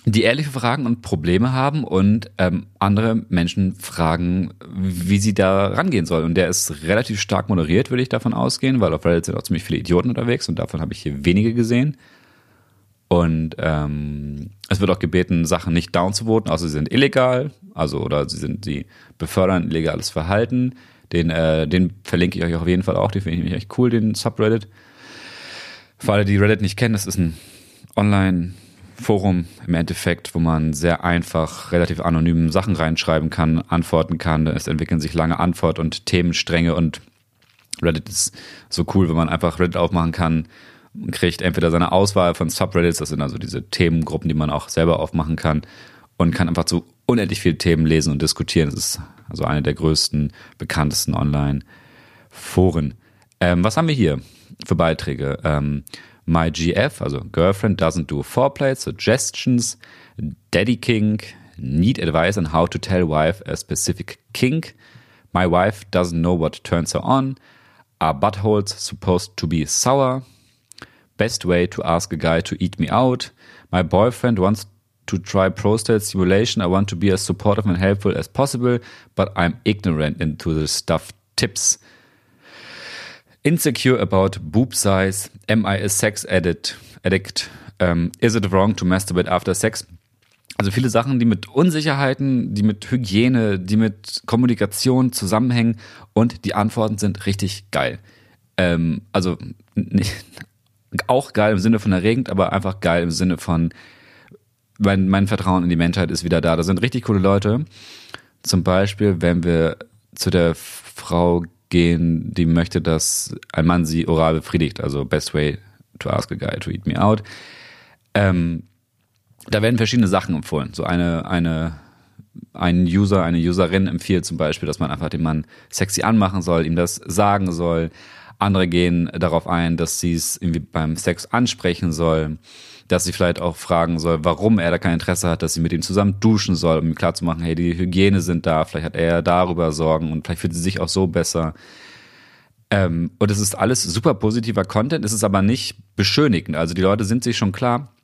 die ehrliche Fragen und Probleme haben und ähm, andere Menschen fragen, wie sie da rangehen sollen. Und der ist relativ stark moderiert, würde ich davon ausgehen, weil auf Reddit sind auch ziemlich viele Idioten unterwegs und davon habe ich hier wenige gesehen. Und ähm, es wird auch gebeten, Sachen nicht down zu voten, außer sie sind illegal, also oder sie sind, sie befördern illegales Verhalten. Den, äh, den verlinke ich euch auf jeden Fall auch, den finde ich echt cool, den Subreddit. Für alle, die Reddit nicht kennen, das ist ein Online-Forum im Endeffekt, wo man sehr einfach relativ anonym Sachen reinschreiben kann, antworten kann. Es entwickeln sich lange Antwort- und Themenstränge und Reddit ist so cool, wenn man einfach Reddit aufmachen kann und kriegt entweder seine Auswahl von Subreddits, das sind also diese Themengruppen, die man auch selber aufmachen kann und kann einfach so unendlich viele Themen lesen und diskutieren. Das ist also eine der größten, bekanntesten Online-Foren. Ähm, was haben wir hier? Für Beiträge. Ähm, MyGF, also Girlfriend Doesn't Do Foreplay, Suggestions, Daddy Kink, Need Advice on How to Tell Wife a Specific Kink, My Wife Doesn't Know What Turns Her On, Are Buttholes Supposed to Be Sour, Best Way to Ask a Guy to Eat Me Out, My Boyfriend Wants to Try Prostate Stimulation, I Want to Be as Supportive and Helpful as Possible, but I'm Ignorant into the Stuff. Tips. Insecure about boob size. Am I a sex addict? addict? Um, is it wrong to masturbate after sex? Also viele Sachen, die mit Unsicherheiten, die mit Hygiene, die mit Kommunikation zusammenhängen und die Antworten sind richtig geil. Ähm, also nicht, auch geil im Sinne von erregend, aber einfach geil im Sinne von mein, mein Vertrauen in die Menschheit ist wieder da. Da sind richtig coole Leute. Zum Beispiel, wenn wir zu der Frau gehen, die möchte, dass ein Mann sie oral befriedigt. Also best way to ask a guy to eat me out. Ähm, da werden verschiedene Sachen empfohlen. So eine, eine, ein User, eine Userin empfiehlt zum Beispiel, dass man einfach den Mann sexy anmachen soll, ihm das sagen soll. Andere gehen darauf ein, dass sie es irgendwie beim Sex ansprechen soll, dass sie vielleicht auch fragen soll, warum er da kein Interesse hat, dass sie mit ihm zusammen duschen soll, um ihm klarzumachen, hey, die Hygiene sind da, vielleicht hat er darüber Sorgen und vielleicht fühlt sie sich auch so besser. Ähm, und es ist alles super positiver Content, es ist aber nicht beschönigend. Also die Leute sind sich schon klar,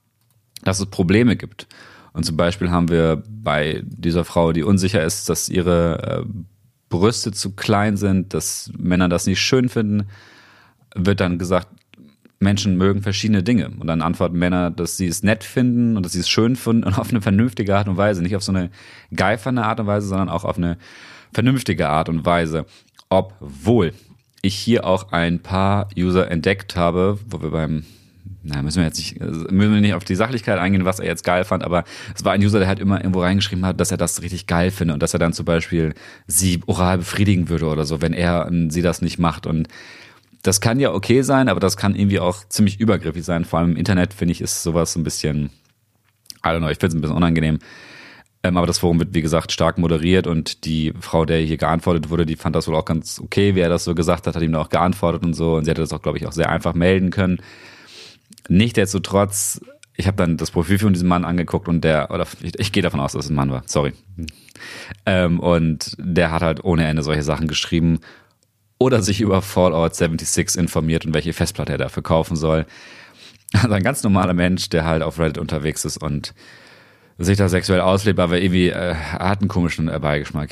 dass es Probleme gibt. Und zum Beispiel haben wir bei dieser Frau, die unsicher ist, dass ihre äh, Brüste zu klein sind, dass Männer das nicht schön finden, wird dann gesagt, Menschen mögen verschiedene Dinge. Und dann antworten Männer, dass sie es nett finden und dass sie es schön finden und auf eine vernünftige Art und Weise. Nicht auf so eine geifernde Art und Weise, sondern auch auf eine vernünftige Art und Weise. Obwohl ich hier auch ein paar User entdeckt habe, wo wir beim na, müssen wir jetzt nicht, müssen wir nicht auf die Sachlichkeit eingehen, was er jetzt geil fand, aber es war ein User, der halt immer irgendwo reingeschrieben hat, dass er das richtig geil findet und dass er dann zum Beispiel sie oral befriedigen würde oder so, wenn er sie das nicht macht. Und das kann ja okay sein, aber das kann irgendwie auch ziemlich übergriffig sein. Vor allem im Internet finde ich, ist sowas so ein bisschen, I don't know, ich finde es ein bisschen unangenehm. Ähm, aber das Forum wird, wie gesagt, stark moderiert und die Frau, der hier geantwortet wurde, die fand das wohl auch ganz okay, wie er das so gesagt hat, hat ihm da auch geantwortet und so. Und sie hätte das auch, glaube ich, auch sehr einfach melden können. Nichtsdestotrotz, ich habe dann das Profil von diesem Mann angeguckt und der, oder ich, ich gehe davon aus, dass es ein Mann war, sorry. Ähm, und der hat halt ohne Ende solche Sachen geschrieben oder sich über Fallout 76 informiert und welche Festplatte er dafür kaufen soll. Also ein ganz normaler Mensch, der halt auf Reddit unterwegs ist und sich da sexuell auslebt, aber irgendwie äh, hat einen komischen Beigeschmack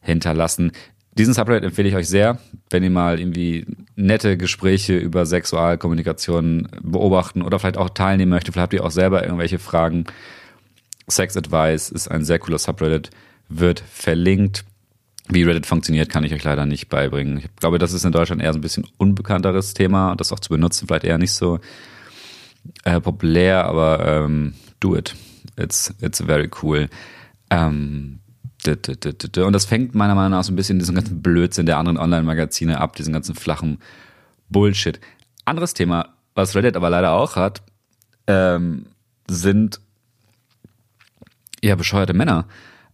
hinterlassen. Diesen Subreddit empfehle ich euch sehr, wenn ihr mal irgendwie nette Gespräche über Sexualkommunikation beobachten oder vielleicht auch teilnehmen möchtet. Vielleicht habt ihr auch selber irgendwelche Fragen. Sex Advice ist ein sehr cooler Subreddit, wird verlinkt. Wie Reddit funktioniert, kann ich euch leider nicht beibringen. Ich glaube, das ist in Deutschland eher so ein bisschen unbekannteres Thema das auch zu benutzen vielleicht eher nicht so äh, populär, aber ähm, do it. It's, it's very cool. Ähm, und das fängt meiner Meinung nach so ein bisschen diesen ganzen Blödsinn der anderen Online-Magazine ab, diesen ganzen flachen Bullshit. Anderes Thema, was Reddit aber leider auch hat, ähm, sind ja bescheuerte Männer.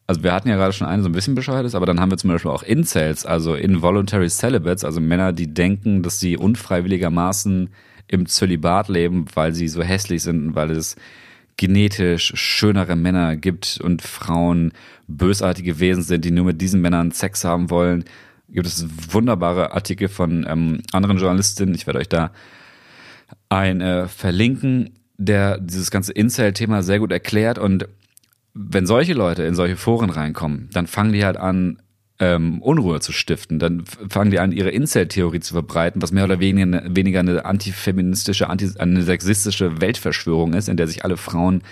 Also wir hatten ja gerade schon eine so ein bisschen bescheuertes, aber dann haben wir zum Beispiel auch Incels, also Involuntary Celibates, also Männer, die denken, dass sie unfreiwilligermaßen im Zölibat leben, weil sie so hässlich sind, weil es genetisch schönere Männer gibt und Frauen bösartige Wesen sind, die nur mit diesen Männern Sex haben wollen. Gibt es wunderbare Artikel von ähm, anderen Journalistinnen. Ich werde euch da ein äh, verlinken, der dieses ganze Incel-Thema sehr gut erklärt. Und wenn solche Leute in solche Foren reinkommen, dann fangen die halt an, ähm, Unruhe zu stiften. Dann fangen die an, ihre Incel-Theorie zu verbreiten, was mehr oder weniger, weniger eine antifeministische, anti, eine sexistische Weltverschwörung ist, in der sich alle Frauen,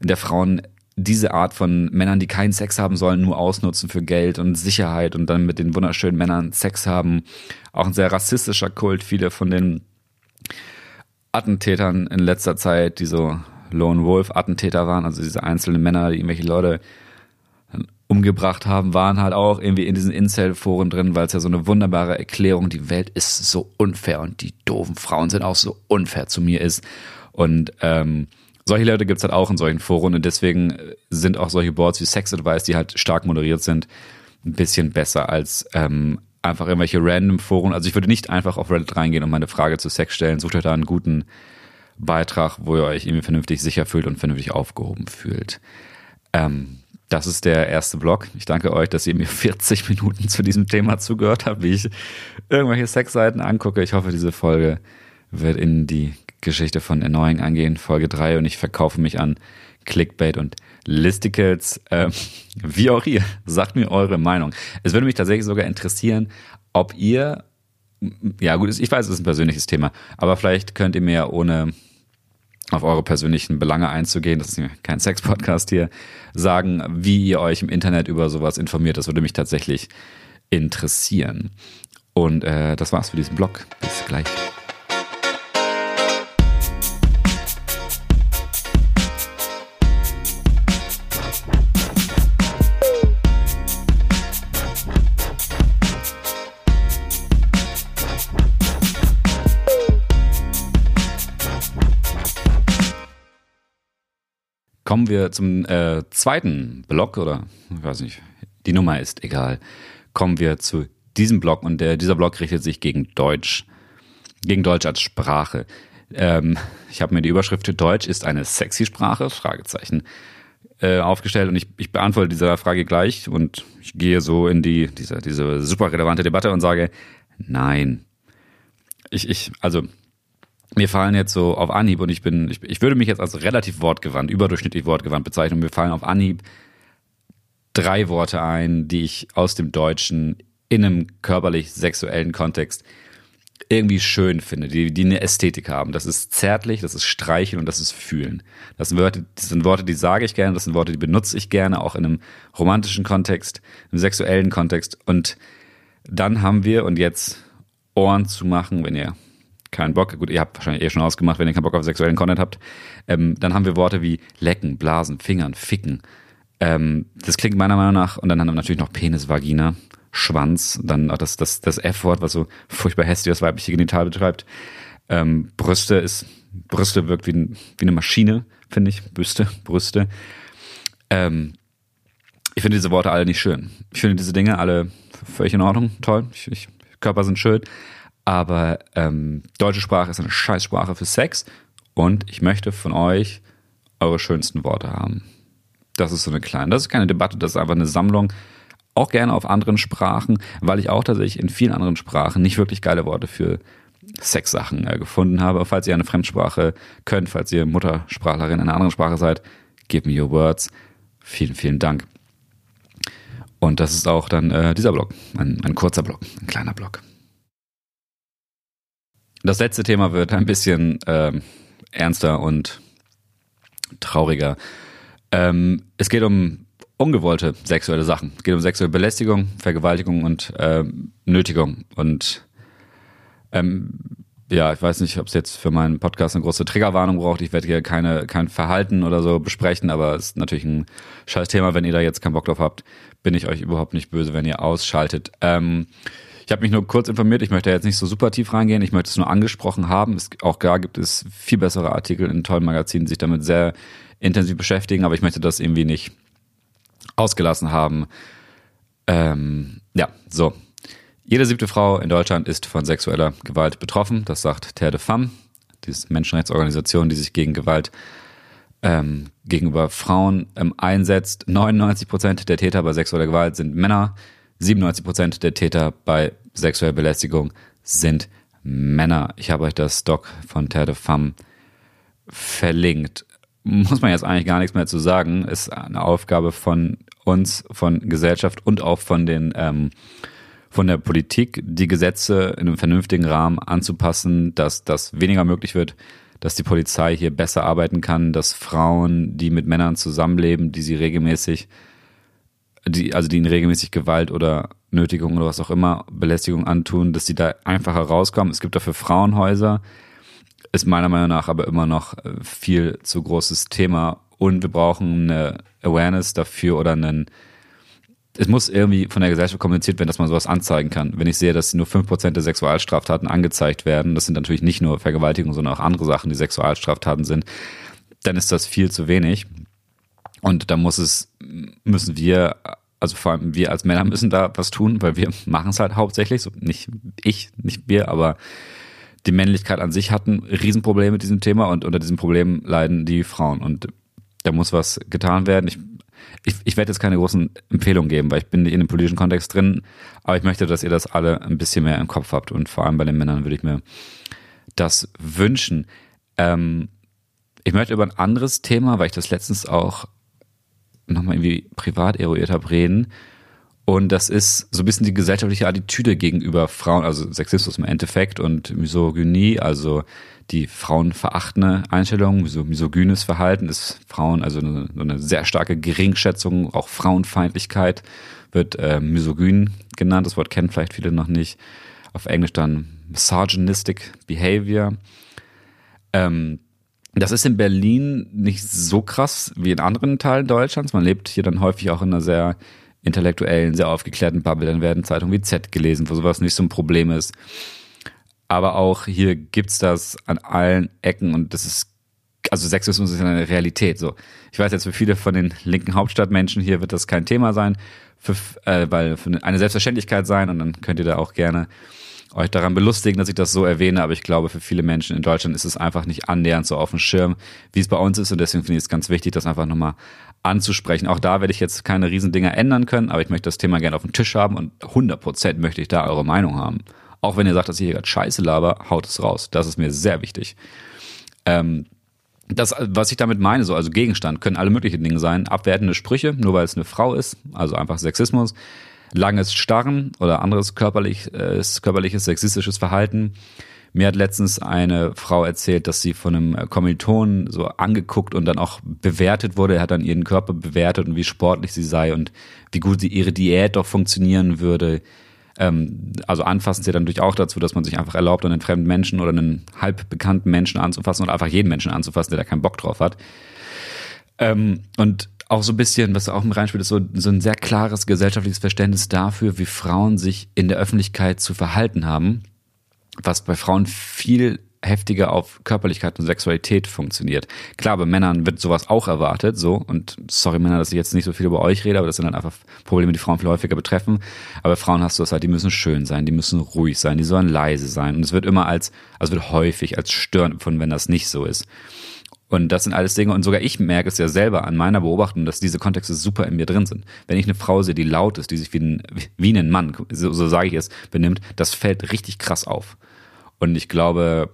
in der Frauen diese Art von Männern, die keinen Sex haben sollen, nur ausnutzen für Geld und Sicherheit und dann mit den wunderschönen Männern Sex haben. Auch ein sehr rassistischer Kult. Viele von den Attentätern in letzter Zeit, die so Lone Wolf Attentäter waren, also diese einzelnen Männer, die irgendwelche Leute umgebracht haben, waren halt auch irgendwie in diesen Incel-Foren drin, weil es ja so eine wunderbare Erklärung, die Welt ist so unfair und die doofen Frauen sind auch so unfair zu mir ist. Und ähm, solche Leute gibt's halt auch in solchen Foren und deswegen sind auch solche Boards wie Sex Advice, die halt stark moderiert sind, ein bisschen besser als ähm, einfach irgendwelche random Foren. Also ich würde nicht einfach auf Reddit reingehen und meine Frage zu Sex stellen. Sucht euch da einen guten Beitrag, wo ihr euch irgendwie vernünftig sicher fühlt und vernünftig aufgehoben fühlt. Ähm, das ist der erste Blog. Ich danke euch, dass ihr mir 40 Minuten zu diesem Thema zugehört habt, wie ich irgendwelche Sexseiten angucke. Ich hoffe, diese Folge wird in die Geschichte von Annoying eingehen, Folge 3, und ich verkaufe mich an Clickbait und Listicles. Äh, wie auch ihr, sagt mir eure Meinung. Es würde mich tatsächlich sogar interessieren, ob ihr, ja gut, ich weiß, es ist ein persönliches Thema, aber vielleicht könnt ihr mir ohne auf eure persönlichen Belange einzugehen, das ist kein Sex-Podcast hier, sagen, wie ihr euch im Internet über sowas informiert. Das würde mich tatsächlich interessieren. Und äh, das war's für diesen Blog. Bis gleich. Kommen wir zum äh, zweiten Block oder ich weiß nicht, die Nummer ist egal. Kommen wir zu diesem Block und der, dieser Block richtet sich gegen Deutsch. gegen Deutsch als Sprache. Ähm, ich habe mir die Überschrift Deutsch ist eine sexy Sprache, Fragezeichen, äh, aufgestellt und ich, ich beantworte diese Frage gleich und ich gehe so in die, diese, diese super relevante Debatte und sage, nein. Ich, ich, also, mir fallen jetzt so auf Anhieb und ich bin, ich, ich würde mich jetzt als relativ wortgewandt, überdurchschnittlich wortgewandt bezeichnen und mir fallen auf Anhieb drei Worte ein, die ich aus dem Deutschen in einem körperlich sexuellen Kontext irgendwie schön finde, die, die eine Ästhetik haben. Das ist zärtlich, das ist streicheln und das ist fühlen. Das sind Worte, das sind Worte, die sage ich gerne, das sind Worte, die benutze ich gerne, auch in einem romantischen Kontext, im sexuellen Kontext. Und dann haben wir, und jetzt Ohren zu machen, wenn ihr keinen Bock, gut, ihr habt wahrscheinlich eh schon ausgemacht, wenn ihr keinen Bock auf sexuellen Content habt, ähm, dann haben wir Worte wie lecken, blasen, fingern, ficken. Ähm, das klingt meiner Meinung nach, und dann haben wir natürlich noch Penis, Vagina, Schwanz, dann das, das, das F-Wort, was so furchtbar hässlich das weibliche Genital betreibt. Ähm, Brüste ist, Brüste wirkt wie, wie eine Maschine, finde ich. Brüste, Brüste. Ähm, ich finde diese Worte alle nicht schön. Ich finde diese Dinge alle völlig in Ordnung, toll. Ich, ich, Körper sind schön. Aber ähm, deutsche Sprache ist eine Scheißsprache für Sex und ich möchte von euch eure schönsten Worte haben. Das ist so eine kleine, das ist keine Debatte, das ist einfach eine Sammlung auch gerne auf anderen Sprachen, weil ich auch tatsächlich in vielen anderen Sprachen nicht wirklich geile Worte für Sexsachen äh, gefunden habe. Falls ihr eine Fremdsprache könnt, falls ihr Muttersprachlerin in einer anderen Sprache seid, give me your words. Vielen, vielen Dank. Und das ist auch dann äh, dieser Blog, ein, ein kurzer Blog, ein kleiner Blog. Das letzte Thema wird ein bisschen äh, ernster und trauriger. Ähm, es geht um ungewollte sexuelle Sachen. Es geht um sexuelle Belästigung, Vergewaltigung und äh, Nötigung. Und ähm, ja, ich weiß nicht, ob es jetzt für meinen Podcast eine große Triggerwarnung braucht. Ich werde hier keine, kein Verhalten oder so besprechen, aber es ist natürlich ein scheiß Thema. Wenn ihr da jetzt keinen Bock drauf habt, bin ich euch überhaupt nicht böse, wenn ihr ausschaltet. Ähm, ich habe mich nur kurz informiert. Ich möchte jetzt nicht so super tief reingehen. Ich möchte es nur angesprochen haben. Es, auch da gibt es viel bessere Artikel in tollen Magazinen, die sich damit sehr intensiv beschäftigen, aber ich möchte das irgendwie nicht ausgelassen haben. Ähm, ja, so. Jede siebte Frau in Deutschland ist von sexueller Gewalt betroffen. Das sagt Terre de Femme, diese Menschenrechtsorganisation, die sich gegen Gewalt ähm, gegenüber Frauen ähm, einsetzt. 99 Prozent der Täter bei sexueller Gewalt sind Männer. 97 Prozent der Täter bei sexueller Belästigung sind Männer. Ich habe euch das Doc von Terre de Femme verlinkt muss man jetzt eigentlich gar nichts mehr zu sagen. Ist eine Aufgabe von uns, von Gesellschaft und auch von den ähm, von der Politik, die Gesetze in einem vernünftigen Rahmen anzupassen, dass das weniger möglich wird, dass die Polizei hier besser arbeiten kann, dass Frauen, die mit Männern zusammenleben, die sie regelmäßig, die, also die ihnen regelmäßig Gewalt oder Nötigung oder was auch immer, Belästigung antun, dass sie da einfacher rauskommen. Es gibt dafür Frauenhäuser, ist meiner Meinung nach aber immer noch äh, viel zu großes Thema und wir brauchen eine Awareness dafür oder einen es muss irgendwie von der Gesellschaft kommuniziert werden, dass man sowas anzeigen kann. Wenn ich sehe, dass nur fünf Prozent der Sexualstraftaten angezeigt werden, das sind natürlich nicht nur Vergewaltigungen, sondern auch andere Sachen, die Sexualstraftaten sind, dann ist das viel zu wenig. Und da muss es, müssen wir, also vor allem wir als Männer müssen da was tun, weil wir machen es halt hauptsächlich, so nicht ich, nicht wir, aber die Männlichkeit an sich hat ein Riesenproblem mit diesem Thema und unter diesem Problem leiden die Frauen. Und da muss was getan werden. Ich, ich, ich werde jetzt keine großen Empfehlungen geben, weil ich bin nicht in dem politischen Kontext drin, aber ich möchte, dass ihr das alle ein bisschen mehr im Kopf habt. Und vor allem bei den Männern würde ich mir das wünschen. Ähm, ich möchte über ein anderes Thema, weil ich das letztens auch nochmal irgendwie privat eruiert habe, reden. Und das ist so ein bisschen die gesellschaftliche Attitüde gegenüber Frauen, also Sexismus im Endeffekt und Misogynie, also die frauenverachtende Einstellung, so misogynes Verhalten ist Frauen, also eine, eine sehr starke Geringschätzung, auch Frauenfeindlichkeit wird äh, misogyn genannt. Das Wort kennen vielleicht viele noch nicht. Auf Englisch dann misogynistic behavior. Ähm, das ist in Berlin nicht so krass wie in anderen Teilen Deutschlands. Man lebt hier dann häufig auch in einer sehr intellektuellen, sehr aufgeklärten Bubble, dann werden Zeitungen wie Z gelesen, wo sowas nicht so ein Problem ist. Aber auch hier gibt's das an allen Ecken und das ist, also Sexismus ist eine Realität. So, ich weiß jetzt für viele von den linken Hauptstadtmenschen hier wird das kein Thema sein, für, äh, weil für eine Selbstverständlichkeit sein und dann könnt ihr da auch gerne euch daran belustigen, dass ich das so erwähne, aber ich glaube, für viele Menschen in Deutschland ist es einfach nicht annähernd so auf dem Schirm, wie es bei uns ist und deswegen finde ich es ganz wichtig, das einfach nochmal anzusprechen. Auch da werde ich jetzt keine Riesendinger ändern können, aber ich möchte das Thema gerne auf dem Tisch haben und 100% möchte ich da eure Meinung haben. Auch wenn ihr sagt, dass ich hier gerade Scheiße laber, haut es raus. Das ist mir sehr wichtig. Ähm, das, was ich damit meine, so, also Gegenstand, können alle möglichen Dinge sein. Abwertende Sprüche, nur weil es eine Frau ist, also einfach Sexismus. Langes Starren oder anderes körperlich, äh, körperliches sexistisches Verhalten. Mir hat letztens eine Frau erzählt, dass sie von einem Kommilitonen so angeguckt und dann auch bewertet wurde. Er hat dann ihren Körper bewertet und wie sportlich sie sei und wie gut sie ihre Diät doch funktionieren würde. Ähm, also anfassen zählt dann natürlich auch dazu, dass man sich einfach erlaubt, einen fremden Menschen oder einen halb bekannten Menschen anzufassen oder einfach jeden Menschen anzufassen, der da keinen Bock drauf hat. Ähm, und auch so ein bisschen, was auch mit reinspielt, ist so, so ein sehr klares gesellschaftliches Verständnis dafür, wie Frauen sich in der Öffentlichkeit zu verhalten haben, was bei Frauen viel heftiger auf Körperlichkeit und Sexualität funktioniert. Klar, bei Männern wird sowas auch erwartet, so, und sorry Männer, dass ich jetzt nicht so viel über euch rede, aber das sind dann einfach Probleme, die Frauen viel häufiger betreffen. Aber Frauen hast du das halt, die müssen schön sein, die müssen ruhig sein, die sollen leise sein. Und es wird immer als, also wird häufig als störend empfunden, wenn das nicht so ist. Und das sind alles Dinge, und sogar ich merke es ja selber an meiner Beobachtung, dass diese Kontexte super in mir drin sind. Wenn ich eine Frau sehe, die laut ist, die sich wie ein, wie ein Mann, so, so sage ich es, benimmt, das fällt richtig krass auf. Und ich glaube,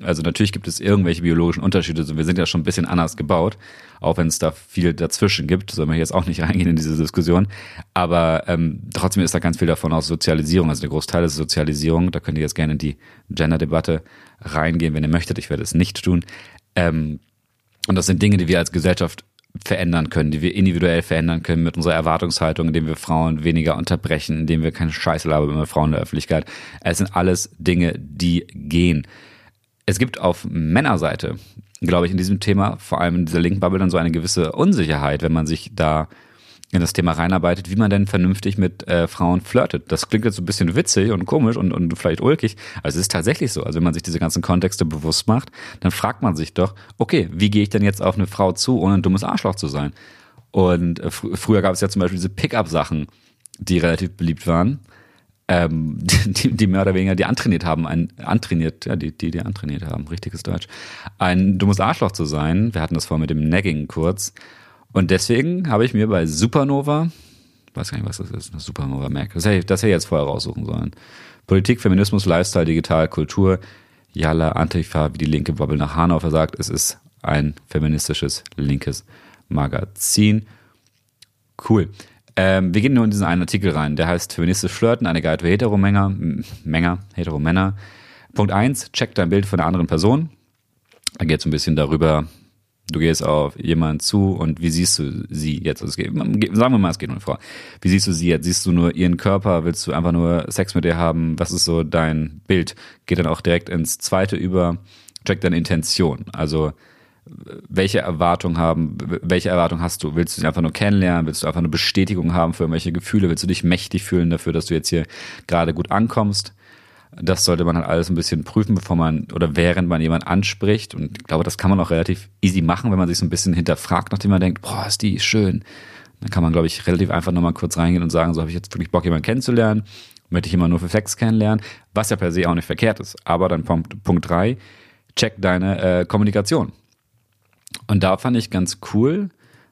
also natürlich gibt es irgendwelche biologischen Unterschiede. Also wir sind ja schon ein bisschen anders gebaut, auch wenn es da viel dazwischen gibt. Soll man jetzt auch nicht reingehen in diese Diskussion. Aber ähm, trotzdem ist da ganz viel davon aus Sozialisierung. Also der Großteil ist Sozialisierung. Da könnt ihr jetzt gerne in die Gender-Debatte reingehen, wenn ihr möchtet. Ich werde es nicht tun. Ähm, und das sind Dinge, die wir als Gesellschaft verändern können, die wir individuell verändern können mit unserer Erwartungshaltung, indem wir Frauen weniger unterbrechen, indem wir keine Scheiße labern mit Frauen in der Öffentlichkeit. Es sind alles Dinge, die gehen. Es gibt auf Männerseite, glaube ich, in diesem Thema, vor allem in dieser Link-Bubble, dann so eine gewisse Unsicherheit, wenn man sich da in das Thema reinarbeitet, wie man denn vernünftig mit äh, Frauen flirtet. Das klingt jetzt so ein bisschen witzig und komisch und, und vielleicht ulkig, aber es ist tatsächlich so. Also wenn man sich diese ganzen Kontexte bewusst macht, dann fragt man sich doch, okay, wie gehe ich denn jetzt auf eine Frau zu, ohne ein dummes Arschloch zu sein? Und äh, fr früher gab es ja zum Beispiel diese Pickup-Sachen, die relativ beliebt waren ähm, die, die mehr oder weniger die antrainiert haben, ein antrainiert, ja, die, die, die antrainiert haben, richtiges Deutsch, ein dummes Arschloch zu sein. Wir hatten das vor mit dem Nagging kurz. Und deswegen habe ich mir bei Supernova, weiß gar nicht, was das ist, eine Supernova Mac, das hätte, ich, jetzt vorher raussuchen sollen. Politik, Feminismus, Lifestyle, Digital, Kultur, Jalla, Antifa, wie die linke Bubble nach Hanauer sagt, es ist ein feministisches, linkes Magazin. Cool. Ähm, wir gehen nur in diesen einen Artikel rein, der heißt Feministisch Flirten, eine Guide für Heteromänner, Männer, Heteromänner. Punkt 1, check dein Bild von einer anderen Person. Da geht es ein bisschen darüber, du gehst auf jemanden zu und wie siehst du sie jetzt? Also geht, sagen wir mal, es geht um eine Frau. Wie siehst du sie jetzt? Siehst du nur ihren Körper? Willst du einfach nur Sex mit ihr haben? Was ist so dein Bild? Geht dann auch direkt ins zweite über, check deine Intention. Also welche Erwartung haben, welche Erwartung hast du? Willst du dich einfach nur kennenlernen? Willst du einfach eine Bestätigung haben für irgendwelche Gefühle? Willst du dich mächtig fühlen dafür, dass du jetzt hier gerade gut ankommst? Das sollte man halt alles ein bisschen prüfen, bevor man oder während man jemanden anspricht. Und ich glaube, das kann man auch relativ easy machen, wenn man sich so ein bisschen hinterfragt, nachdem man denkt, boah, ist die schön. Dann kann man, glaube ich, relativ einfach nochmal kurz reingehen und sagen, so habe ich jetzt wirklich Bock, jemanden kennenzulernen. Möchte ich immer nur für Sex kennenlernen, was ja per se auch nicht verkehrt ist. Aber dann Punkt, Punkt drei, check deine äh, Kommunikation. Und da fand ich ganz cool,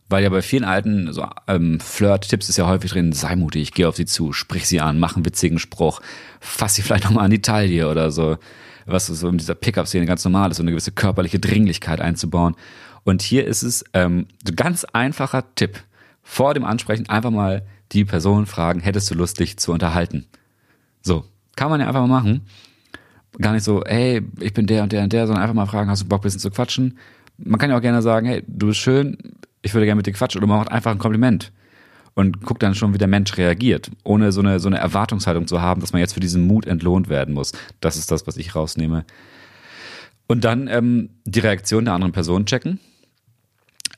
weil ja bei vielen alten so, ähm, Flirt-Tipps ist ja häufig drin, sei mutig, geh auf sie zu, sprich sie an, mach einen witzigen Spruch, fass sie vielleicht nochmal an die Taille oder so. Was so in dieser Pickup-Szene ganz normal ist, so eine gewisse körperliche Dringlichkeit einzubauen. Und hier ist es ähm, so ganz einfacher Tipp. Vor dem Ansprechen einfach mal die Person fragen, hättest du Lust, dich zu unterhalten? So, kann man ja einfach mal machen. Gar nicht so, hey, ich bin der und der und der, sondern einfach mal fragen, hast du Bock, ein bisschen zu quatschen? man kann ja auch gerne sagen, hey, du bist schön, ich würde gerne mit dir quatschen. Oder man macht einfach ein Kompliment und guckt dann schon, wie der Mensch reagiert, ohne so eine, so eine Erwartungshaltung zu haben, dass man jetzt für diesen Mut entlohnt werden muss. Das ist das, was ich rausnehme. Und dann ähm, die Reaktion der anderen Person checken.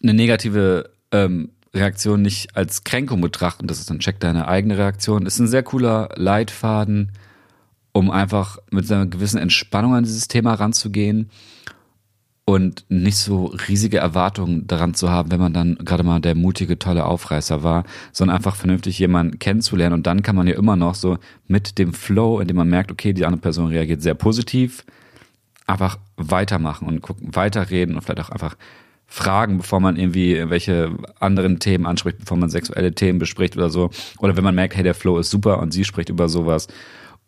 Eine negative ähm, Reaktion nicht als Kränkung betrachten, das ist dann check deine eigene Reaktion. Ist ein sehr cooler Leitfaden, um einfach mit einer gewissen Entspannung an dieses Thema ranzugehen und nicht so riesige Erwartungen daran zu haben, wenn man dann gerade mal der mutige, tolle Aufreißer war, sondern einfach vernünftig jemanden kennenzulernen und dann kann man ja immer noch so mit dem Flow, indem man merkt, okay, die andere Person reagiert sehr positiv, einfach weitermachen und gucken, weiterreden und vielleicht auch einfach fragen, bevor man irgendwie welche anderen Themen anspricht, bevor man sexuelle Themen bespricht oder so. Oder wenn man merkt, hey, der Flow ist super und sie spricht über sowas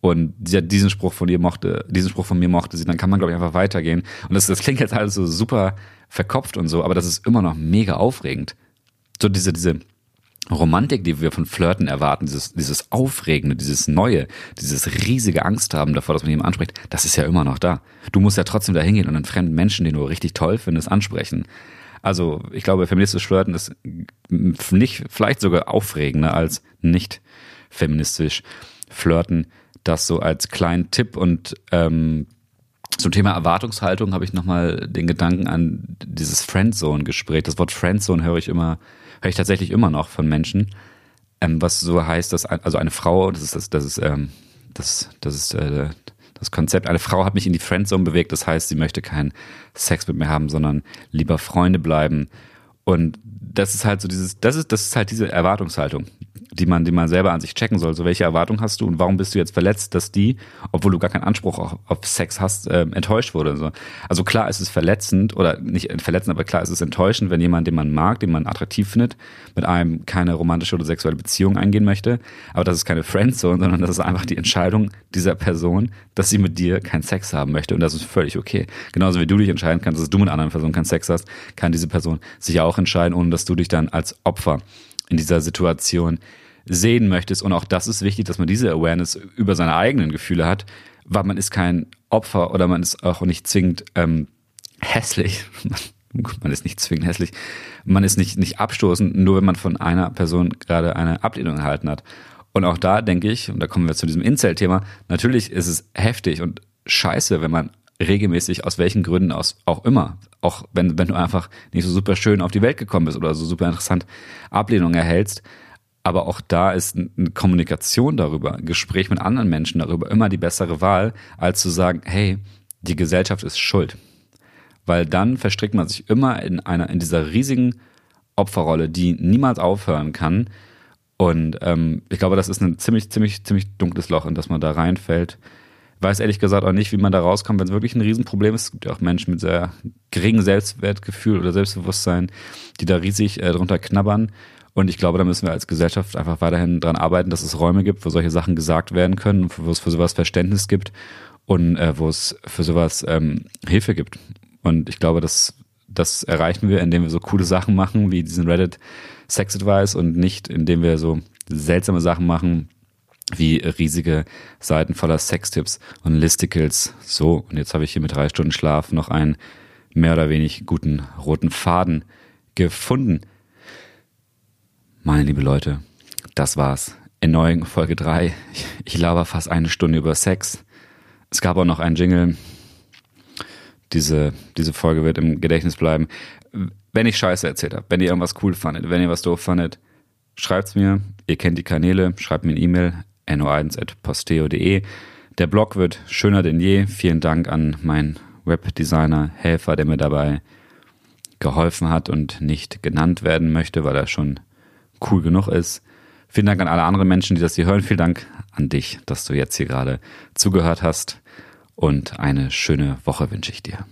und sie hat diesen Spruch von ihr mochte, diesen Spruch von mir mochte sie, dann kann man, glaube ich, einfach weitergehen. Und das, das klingt jetzt alles so super verkopft und so, aber das ist immer noch mega aufregend. So diese, diese Romantik, die wir von Flirten erwarten, dieses, dieses Aufregende, dieses Neue, dieses riesige Angst haben davor, dass man jemanden anspricht, das ist ja immer noch da. Du musst ja trotzdem da hingehen und einen fremden Menschen, den du richtig toll findest, ansprechen. Also ich glaube, feministisch Flirten ist nicht, vielleicht sogar aufregender als nicht feministisch Flirten. Das so als kleinen Tipp und ähm, zum Thema Erwartungshaltung habe ich nochmal den Gedanken an dieses Friendzone-Gespräch. Das Wort Friendzone höre ich immer, höre ich tatsächlich immer noch von Menschen, ähm, was so heißt, dass also eine Frau, das ist das, das ist ähm, das, das ist äh, das Konzept. Eine Frau hat mich in die Friendzone bewegt. Das heißt, sie möchte keinen Sex mit mir haben, sondern lieber Freunde bleiben. Und das ist halt so dieses, das ist, das ist halt diese Erwartungshaltung die man, die man selber an sich checken soll. So, welche Erwartung hast du und warum bist du jetzt verletzt, dass die, obwohl du gar keinen Anspruch auf, auf Sex hast, äh, enttäuscht wurde? So. Also klar ist es verletzend oder nicht verletzend, aber klar ist es enttäuschend, wenn jemand, den man mag, den man attraktiv findet, mit einem keine romantische oder sexuelle Beziehung eingehen möchte. Aber das ist keine Friendzone, sondern das ist einfach die Entscheidung dieser Person, dass sie mit dir keinen Sex haben möchte. Und das ist völlig okay. Genauso wie du dich entscheiden kannst, dass du mit anderen Personen keinen Sex hast, kann diese Person sich auch entscheiden, ohne dass du dich dann als Opfer in dieser Situation sehen möchtest. Und auch das ist wichtig, dass man diese Awareness über seine eigenen Gefühle hat, weil man ist kein Opfer oder man ist auch nicht zwingend ähm, hässlich. man ist nicht zwingend hässlich. Man ist nicht, nicht abstoßend, nur wenn man von einer Person gerade eine Ablehnung erhalten hat. Und auch da denke ich, und da kommen wir zu diesem Incel-Thema, natürlich ist es heftig und scheiße, wenn man regelmäßig aus welchen Gründen aus auch immer, auch wenn, wenn du einfach nicht so super schön auf die Welt gekommen bist oder so super interessant Ablehnung erhältst, aber auch da ist eine Kommunikation darüber, ein Gespräch mit anderen Menschen darüber immer die bessere Wahl, als zu sagen, hey, die Gesellschaft ist schuld. Weil dann verstrickt man sich immer in einer, in dieser riesigen Opferrolle, die niemals aufhören kann. Und ähm, ich glaube, das ist ein ziemlich, ziemlich, ziemlich dunkles Loch, in das man da reinfällt. Weiß ehrlich gesagt auch nicht, wie man da rauskommt, wenn es wirklich ein Riesenproblem ist. Es gibt ja auch Menschen mit sehr geringem Selbstwertgefühl oder Selbstbewusstsein, die da riesig äh, drunter knabbern. Und ich glaube, da müssen wir als Gesellschaft einfach weiterhin dran arbeiten, dass es Räume gibt, wo solche Sachen gesagt werden können, wo es für sowas Verständnis gibt und äh, wo es für sowas ähm, Hilfe gibt. Und ich glaube, dass das erreichen wir, indem wir so coole Sachen machen, wie diesen Reddit Sex Advice und nicht, indem wir so seltsame Sachen machen, wie riesige Seiten voller Sextipps und Listicles. So, und jetzt habe ich hier mit drei Stunden Schlaf noch einen mehr oder weniger guten roten Faden gefunden. Meine liebe Leute, das war's. In neuen Folge 3. Ich, ich laber fast eine Stunde über Sex. Es gab auch noch einen Jingle. Diese, diese Folge wird im Gedächtnis bleiben. Wenn ich Scheiße erzählt habe, wenn ihr irgendwas cool fandet, wenn ihr was doof fandet, schreibt's mir. Ihr kennt die Kanäle. Schreibt mir eine E-Mail no1.posteo.de. Der Blog wird schöner denn je. Vielen Dank an meinen Webdesigner, Helfer, der mir dabei geholfen hat und nicht genannt werden möchte, weil er schon cool genug ist. Vielen Dank an alle anderen Menschen, die das hier hören. Vielen Dank an dich, dass du jetzt hier gerade zugehört hast. Und eine schöne Woche wünsche ich dir.